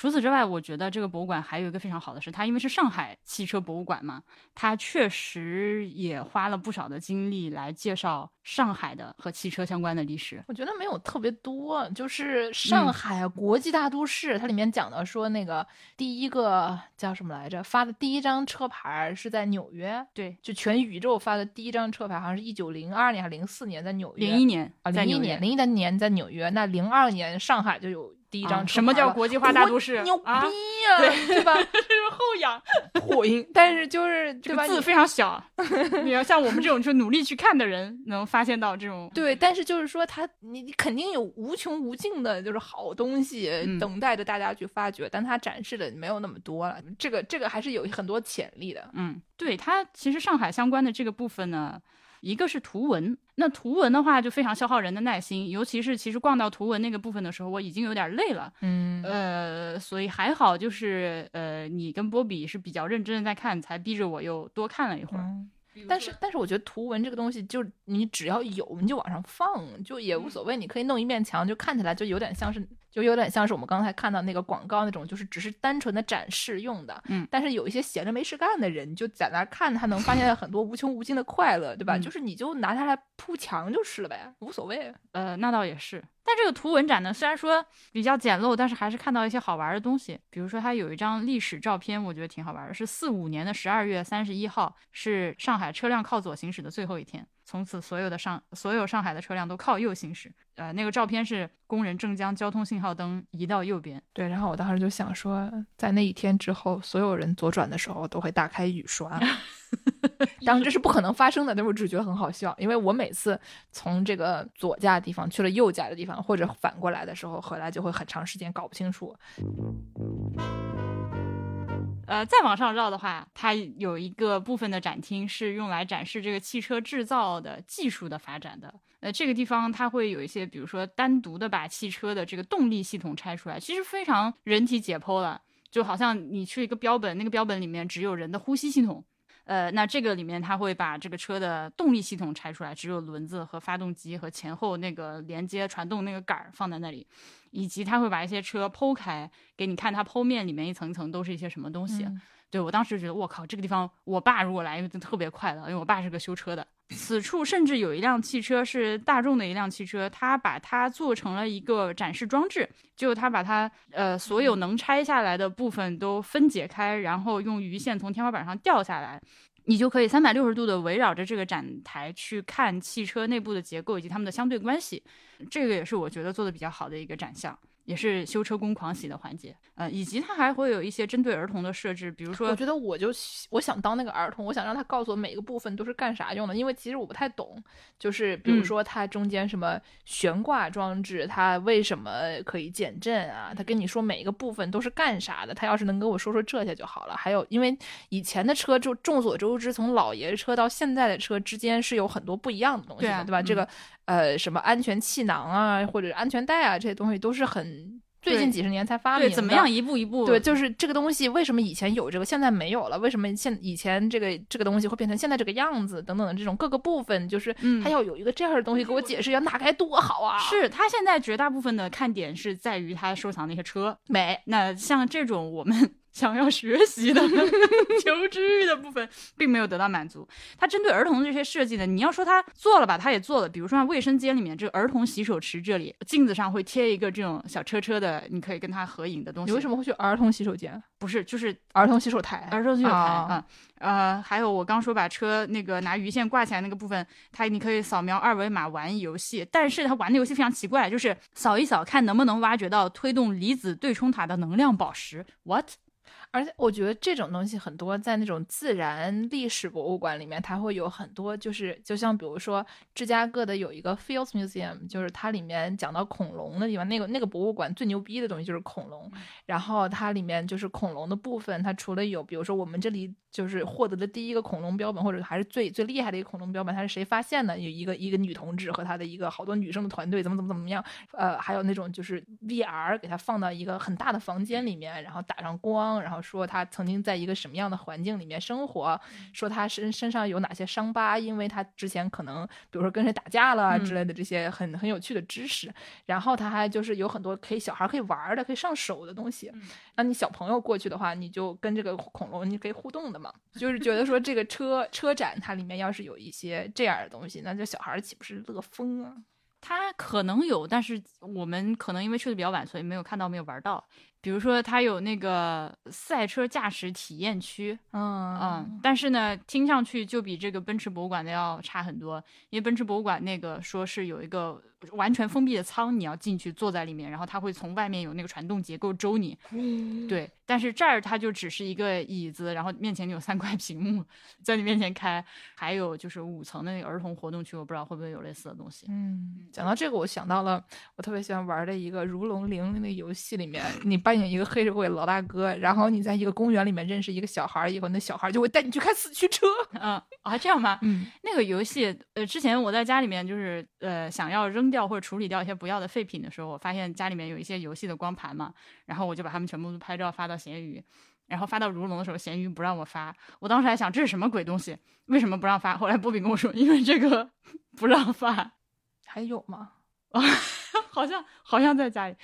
除此之外，我觉得这个博物馆还有一个非常好的是，它因为是上海汽车博物馆嘛，它确实也花了不少的精力来介绍上海的和汽车相关的历史。我觉得没有特别多，就是上海国际大都市，它里面讲的说那个第一个叫什么来着，发的第一张车牌是在纽约，对，就全宇宙发的第一张车牌，好像是一九零二年还是零四年在纽约，零一年啊，零一年，零一年在纽约，那零二年上海就有第一张啊什么叫国际化大都市牛逼啊呀、对对吧？这 是后仰，火音，但是就是对吧？这个字非常小，你要像我们这种就努力去看的人，能发现到这种对，但是就是说它，你你肯定有无穷无尽的，就是好东西嗯等待着大家去发掘，但它展示的没有那么多了。这个这个还是有很多潜力的。嗯，对它其实上海相关的这个部分呢，一个是图文，那图文的话就非常消耗人的耐心，尤其是其实逛到图文那个部分的时候，我已经有点累了。嗯呃，所以还好，就是呃，你跟波比是比较认真的在看，才逼着我又多看了一会儿。嗯但是但是我觉得图文这个东西，就是你只要有，你就往上放，就也无所谓。你可以弄一面墙，就看起来就有点像是，就有点像是我们刚才看到那个广告那种，就是只是单纯的展示用的。嗯但是有一些闲着没事干的人，就在那儿看，他能发现很多无穷无尽的快乐，对吧？嗯就是你就拿它来铺墙就是了呗，无所谓。呃，那倒也是。但这个图文展呢，虽然说比较简陋，但是还是看到一些好玩的东西。比如说，它有一张历史照片，我觉得挺好玩的，是四五年的十二月三十一号，是上海车辆靠左行驶的最后一天。从此，所有的上所有上海的车辆都靠右行驶。呃，那个照片是工人正将交通信号灯移到右边。对，然后我当时就想说，在那一天之后，所有人左转的时候都会大开雨刷。当然这是不可能发生的，但是我只觉得很好笑，因为我每次从这个左驾的地方去了右驾的地方，或者反过来的时候，回来就会很长时间搞不清楚。呃，再往上绕的话，它有一个部分的展厅是用来展示这个汽车制造的技术的发展的。呃，这个地方它会有一些，比如说单独的把汽车的这个动力系统拆出来，其实非常人体解剖了，就好像你去一个标本，那个标本里面只有人的呼吸系统。呃，那这个里面它会把这个车的动力系统拆出来，只有轮子和发动机和前后那个连接传动那个杆儿放在那里，以及他会把一些车剖开，给你看它剖面里面一层一层都是一些什么东西。嗯对我当时就觉得，我靠，这个地方我爸如果来，就特别快乐，因为我爸是个修车的。此处甚至有一辆汽车是大众的一辆汽车，他把它做成了一个展示装置，就他把它呃所有能拆下来的部分都分解开，然后用鱼线从天花板上掉下来。你就可以三百六十度的围绕着这个展台去看汽车内部的结构以及它们的相对关系，这个也是我觉得做的比较好的一个展项。也是修车工狂喜的环节，呃，以及它还会有一些针对儿童的设置，比如说我觉得我就我想当那个儿童，我想让他告诉我每个部分都是干啥用的，因为其实我不太懂。就是比如嗯说它中间什么悬挂装置，它为什么可以减震啊？他跟你说每一个部分都是干啥的，他要是能跟我说说这些就好了。还有，因为以前的车就众所周知，从老爷车到现在的车之间是有很多不一样的东西的，对啊对吧？这嗯个呃什么安全气囊啊，或者安全带啊，这些东西都是很最近几十年才发明的。对怎么样一步一步对，就是这个东西为什么以前有这个，现在没有了？为什么现以前这个这个东西会变成现在这个样子？等等的这种各个部分，就是嗯它要有一个这样的东西给我解释一下，那该多好啊！是他现在绝大部分的看点是在于他收藏那些车，没，那像这种我们想要学习的 求知欲的部分，并没有得到满足。它针对儿童的这些设计呢，你要说它做了吧，它也做了。比如说像卫生间里面这个儿童洗手池这里，镜子上会贴一个这种小车车的，你可以跟它合影的东西。你为什么会去儿童洗手间、不是？就是儿童洗手台？儿童洗手台啊啊、呃，还有我刚说把车那个拿鱼线挂起来那个部分，它你可以扫描二维码玩游戏，但是它玩的游戏非常奇怪，就是扫一扫看能不能挖掘到推动离子对冲塔的能量宝石。What？而且我觉得这种东西很多在那种自然历史博物馆里面，它会有很多，就是就像比如说芝加哥的有一个 Fields Museum，就是它里面讲到恐龙的地方，那个那个博物馆最牛逼的东西就是恐龙，然后它里面就是恐龙的部分，它除了有比如说我们这里就是获得的第一个恐龙标本，或者还是最最厉害的一个恐龙标本，它是谁发现的？有一个一个女同志和她的一个好多女生的团队，怎么怎么怎么样，呃，还有那种就是 VR 给它放到一个很大的房间里面，然后打上光，然后象，说他曾经在一个什么样的环境里面生活，说他身身上有哪些伤疤，因为他之前可能比如说跟谁打架了之类的这些很很有趣的知识。然后他还就是有很多可以小孩可以玩的、可以上手的东西。那你小朋友过去的话，你就跟这个恐龙你可以互动的嘛。就是觉得说这个车车展它里面要是有一些这样的东西，那这小孩岂不是乐疯啊？他可能有，但是我们可能因为去的比较晚，所以没有看到，没有玩到。比如说，它有那个赛车驾驶体验区，嗯嗯，但是呢，听上去就比这个奔驰博物馆的要差很多。因为奔驰博物馆那个说是有一个完全封闭的舱，你要进去坐在里面，然后它会从外面有那个传动结构周你。对，但是这儿它就只是一个椅子，然后面前有三块屏幕在你面前开，还有就是五层的那个儿童活动区，我不知道会不会有类似的东西。嗯，讲到这个，我想到了我特别喜欢玩的一个《如龙零》那个游戏里面，你扮演一个黑社会老大哥，然后你在一个公园里面认识一个小孩以后，那小孩就会带你去开四驱车。嗯啊，这样吗？嗯，那个游戏，呃，之前我在家里面就是呃想要扔掉或者处理掉一些不要的废品的时候，我发现家里面有一些游戏的光盘嘛，然后我就把它们全部都拍照发到闲鱼，然后发到如龙的时候，闲鱼不让我发，我当时还想这是什么鬼东西，为什么不让发？后来波比跟我说，因为这个 不让发，还有吗？好像好像在家里，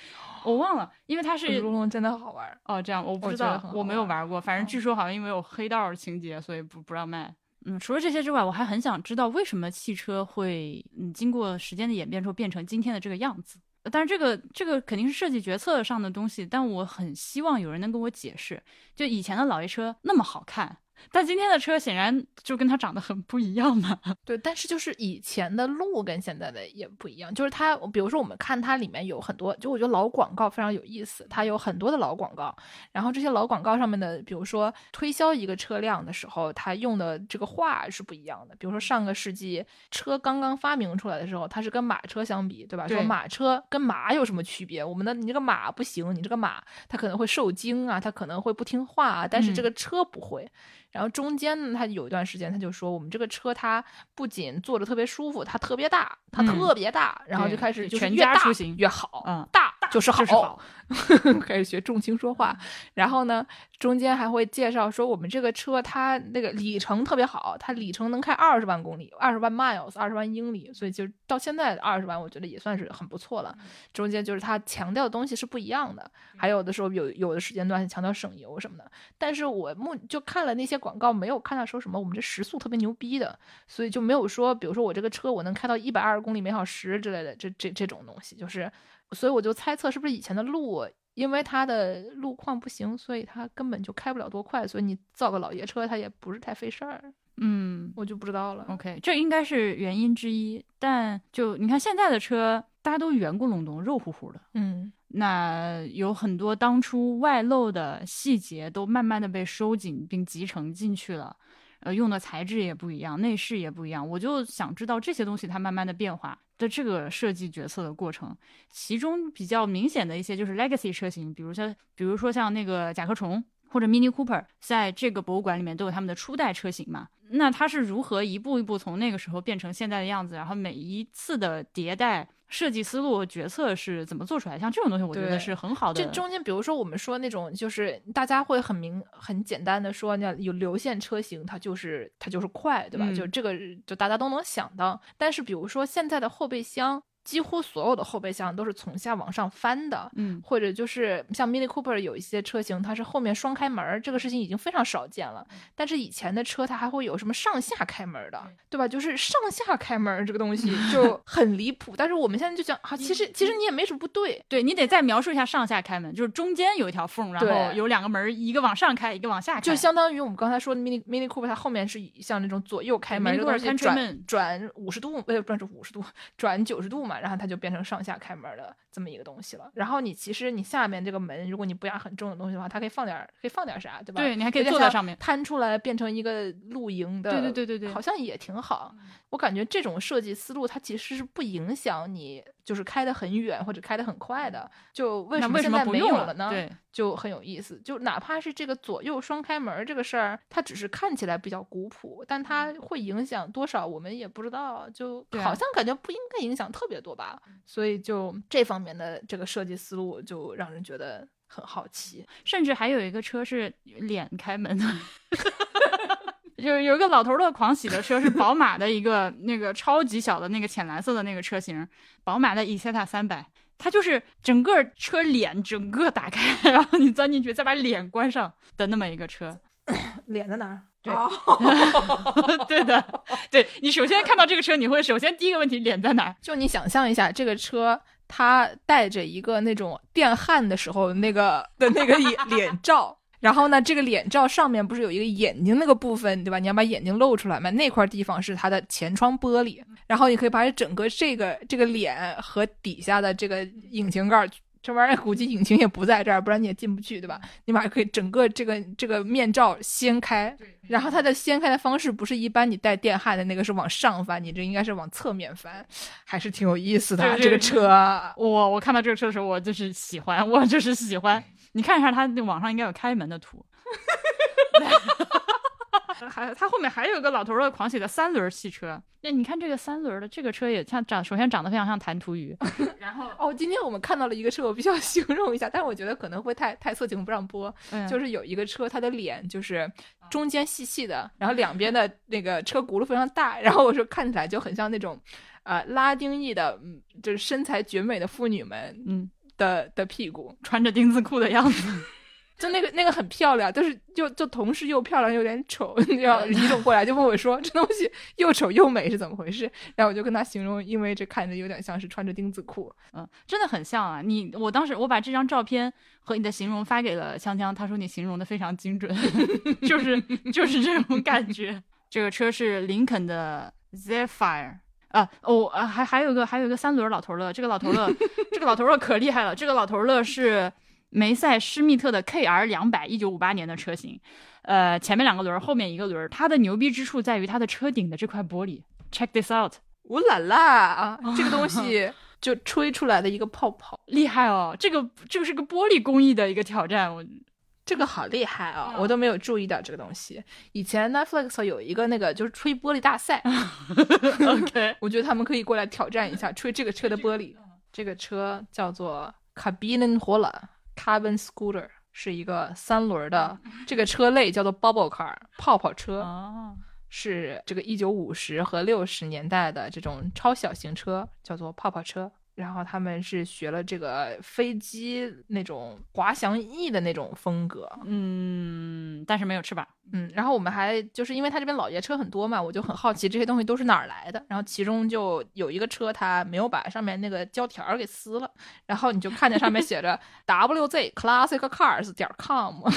我忘了，因为它是如龙真的好玩哦，这样我不知道，我没有玩过，反正据说好像因为有黑道情节，所以不不让卖。嗯，除了这些之外，我还很想知道为什么汽车会嗯经过时间的演变之后变成今天的这个样子。但是这个这个肯定是设计决策上的东西，但我很希望有人能跟我解释，就以前的老爷车那么好看。但今天的车显然就跟它长得很不一样嘛。对，但是就是以前的路跟现在的也不一样。就是它，比如说我们看它里面有很多，就我觉得老广告非常有意思。它有很多的老广告，然后这些老广告上面的，比如说推销一个车辆的时候，它用的这个话是不一样的。比如说上个世纪车刚刚发明出来的时候，它是跟马车相比，对吧？说马车跟马有什么区别？我们的你这个马不行，你这个马它可能会受惊啊，它可能会不听话啊，但是这个车不会。然后中间呢，他有一段时间，他就说我们这个车它不仅坐着特别舒服，它特别大，它特别大，然后就开始就是越大越好，嗯，大就是好，开始学重情说话。然后呢，中间还会介绍说我们这个车它那个里程特别好，它里程能开二十万公里，二十万 miles，二十万英里，所以就到现在二十万，我觉得也算是很不错了。中间就是他强调的东西是不一样的，还有的时候有有的时间段强调省油什么的。但是我目就看了那些。广告没有看到说什么我们这时速特别牛逼的，所以就没有说，比如说我这个车我能开到一百二十公里每小时之类的，这这这种东西，就是，所以我就猜测是不是以前的路，因为它的路况不行，所以它根本就开不了多快，所以你造个老爷车它也不是太费事儿。嗯，我就不知道了。OK，这应该是原因之一，但就你看现在的车，大家都圆咕隆咚、肉乎乎的，嗯。那有很多当初外露的细节都慢慢的被收紧并集成进去了，呃，用的材质也不一样，内饰也不一样。我就想知道这些东西它慢慢的变化的这个设计决策的过程，其中比较明显的一些就是 legacy 车型，比如像比如说像那个甲壳虫或者 Mini Cooper，在这个博物馆里面都有他们的初代车型嘛。那它是如何一步一步从那个时候变成现在的样子？然后每一次的迭代。设计思路、决策是怎么做出来？像这种东西，我觉得是很好的。这中间，比如说我们说那种，就是大家会很明、很简单的说，那有流线车型，它就是它就是快，对吧？就这个，就大家都能想到。但是，比如说现在的后备箱。几乎所有的后备箱都是从下往上翻的，嗯，或者就是像 Mini Cooper 有一些车型，它是后面双开门，这个事情已经非常少见了。但是以前的车它还会有什么上下开门的，对吧？就是上下开门这个东西 就很离谱。但是我们现在就讲啊，其实其实你也没什么不对，对你得再描述一下上下开门，就是中间有一条缝，然后有两个门，一个往上开，一个往下开，就相当于我们刚才说的 Mini Mini Cooper 它后面是像那种左右开门，而且转转五十度，呃，不是五十度，转九十度嘛，然后它就变成上。上下开门的这么一个东西了，然后你其实你下面这个门，如果你不压很重的东西的话，它可以放点可以放点啥，对吧？对你还可以坐在上面，摊出来变成一个露营的，对对对对对，好像也挺好。我感觉这种设计思路，它其实是不影响你就是开得很远或者开得很快的。就为什么现在没有了呢？对，就很有意思。就哪怕是这个左右双开门这个事儿，它只是看起来比较古朴，但它会影响多少我们也不知道。就好像感觉不应该影响特别多吧。所以就这方面的这个设计思路，就让人觉得很好奇。甚至还有一个车是脸开门的，就是有一个老头乐狂喜的车是宝马的一个那个超级小的那个浅蓝色的那个车型，宝马的 e s e t a 三百，它就是整个车脸整个打开，然后你钻进去再把脸关上的那么一个车。脸在哪儿？对，对的，对你首先看到这个车，你会首先第一个问题脸在哪儿？就你想象一下，这个车它带着一个那种电焊的时候那个的那个脸脸罩，然后呢，这个脸罩上面不是有一个眼睛那个部分，对吧？你要把眼睛露出来嘛，那块地方是它的前窗玻璃，然后你可以把整个这个这个脸和底下的这个引擎盖。这玩意儿估计引擎也不在这儿，不然你也进不去，对吧？你把可以整个这个这个面罩掀开，然后它的掀开的方式不是一般你带电焊的那个是往上翻，你这应该是往侧面翻，还是挺有意思的。这个车，我我看到这个车的时候，我就是喜欢，我就是喜欢。你看一下他那网上应该有开门的图。还他后面还有一个老头儿的狂喜的三轮汽车，那你看这个三轮的这个车也像长，首先长得非常像弹涂鱼。然后哦，今天我们看到了一个车，我必须要 形容一下，但是我觉得可能会太太色情不让播。就是有一个车，它的脸就是中间细细的，然后两边的那个车轱辘非常大，然后我说看起来就很像那种，呃，拉丁裔的，就是身材绝美的妇女们，嗯的的屁股穿着丁字裤的样子。就那个那个很漂亮，但是就就同时又漂亮又有点丑。然后李总过来就问我说：“这东西又丑又美是怎么回事？”然后我就跟他形容，因为这看着有点像是穿着丁字裤。嗯，真的很像啊！你我当时我把这张照片和你的形容发给了锵锵，他说你形容的非常精准，就是就是这种感觉。这个车是林肯的 Zephyr 啊，哦啊，还还有个还有一个三轮老头乐，这个老头乐 这个老头乐可厉害了，这个老头乐是。梅赛施密特的 KR 两百，一九五八年的车型，呃，前面两个轮，后面一个轮，它的牛逼之处在于它的车顶的这块玻璃。Check this out！我啦啊，这个东西就吹出来的一个泡泡，厉害哦！这个这个是个玻璃工艺的一个挑战，我这个好厉害啊！我都没有注意到这个东西。以前 Netflix 有一个那个就是吹玻璃大赛，OK，我觉得他们可以过来挑战一下吹这个车的玻璃。这个车叫做 Cabinen Hola。Carbon Scooter 是一个三轮的，这个车类叫做 Bubble Car 泡泡车，是这个一九五十和六十年代的这种超小型车，叫做泡泡车。然后他们是学了这个飞机那种滑翔翼的那种风格，嗯，但是没有翅膀，嗯。然后我们还就是因为他这边老爷车很多嘛，我就很好奇这些东西都是哪儿来的。然后其中就有一个车，它没有把上面那个胶条给撕了，然后你就看见上面写着 WZ Classic Cars 点 com。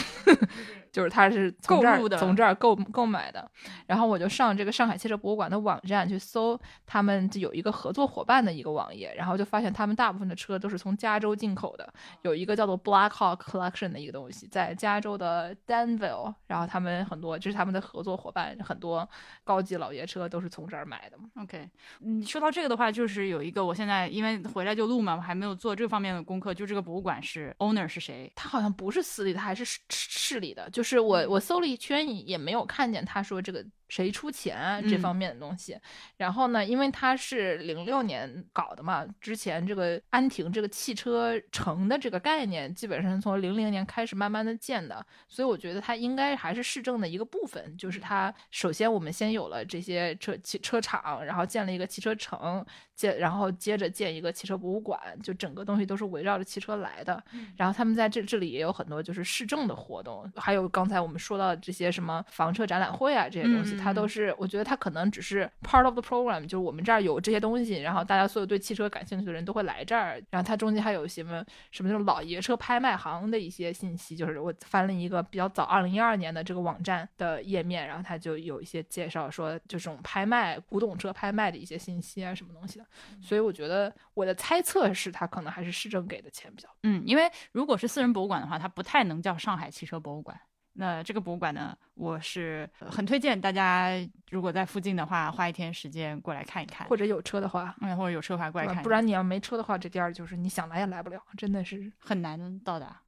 就是他是从这儿从这儿购购买的，然后我就上这个上海汽车博物馆的网站去搜，他们就有一个合作伙伴的一个网页，然后就发现他们大部分的车都是从加州进口的，有一个叫做 Black Hawk Collection 的一个东西，在加州的 Danville，然后他们很多就是他们的合作伙伴，很多高级老爷车都是从这儿买的。OK，你说到这个的话，就是有一个我现在因为回来就录嘛，我还没有做这方面的功课，就这个博物馆是 owner 是谁？他好像不是私立的，还是市市里的，就。就是我，我搜了一圈也没有看见他说这个。谁出钱这方面的东西，然后呢，因为它是零六年搞的嘛，之前这个安亭这个汽车城的这个概念，基本上从零零年开始慢慢的建的，所以我觉得它应该还是市政的一个部分。就是它首先我们先有了这些车汽车厂，然后建了一个汽车城，建然后接着建一个汽车博物馆，就整个东西都是围绕着汽车来的。然后他们在这这里也有很多就是市政的活动，还有刚才我们说到的这些什么房车展览会啊这些东西。它都是，我觉得它可能只是 part of the program，就是我们这儿有这些东西，然后大家所有对汽车感兴趣的人都会来这儿。然后它中间还有什么什么那种老爷车拍卖行的一些信息，就是我翻了一个比较早二零一二年的这个网站的页面，然后它就有一些介绍说这种拍卖古董车拍卖的一些信息啊什么东西的。所以我觉得我的猜测是，它可能还是市政给的钱比较嗯，因为如果是私人博物馆的话，它不太能叫上海汽车博物馆。那这个博物馆呢，我是很推荐大家，如果在附近的话，花一天时间过来看一看，或者有车的话，嗯，或者有车的话过来看，不然你要没车的话，这地儿就是你想来也来不了，真的是很难到达。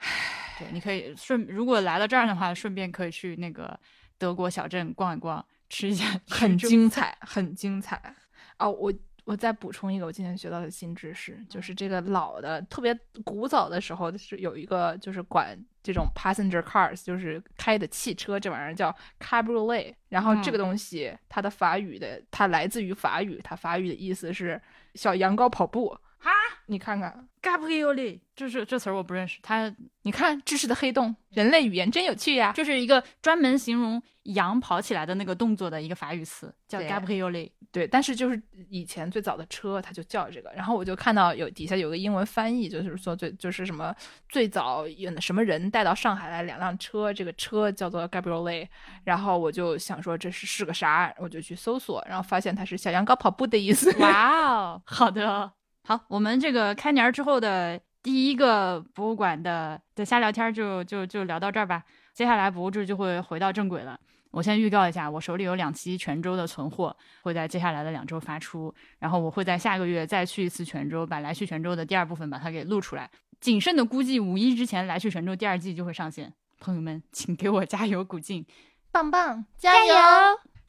对，你可以顺，如果来了这儿的话，顺便可以去那个德国小镇逛一逛，吃一下，很精彩，很精彩。哦，我我再补充一个我今天学到的新知识，就是这个老的特别古早的时候是有一个就是管这种 passenger cars，就是开的汽车这玩意儿叫 cabriolet，然后这个东西它的法语的它来自于法语，它法语的意思是小羊羔跑步。哈，你看看 Gabriele，就是这词儿我不认识。它，你看知识的黑洞，人类语言真有趣呀！就是一个专门形容羊跑起来的那个动作的一个法语词，叫 Gabriele。对，但是就是以前最早的车，它就叫这个。然后我就看到有底下有个英文翻译，就是说最就是什么最早有什么人带到上海来两辆车，这个车叫做 Gabriele。然后我就想说这是是个啥，我就去搜索，然后发现它是小羊羔跑步的意思。哇哦，好的。好，我们这个开年之后的第一个博物馆的的瞎聊天就就就聊到这儿吧。接下来博物志就会回到正轨了。我先预告一下，我手里有两期泉州的存货，会在接下来的两周发出。然后我会在下个月再去一次泉州，把来去泉州的第二部分把它给录出来。谨慎的估计，五一之前来去泉州第二季就会上线。朋友们，请给我加油鼓劲，棒棒，加油！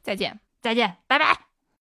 再见，再见，拜拜。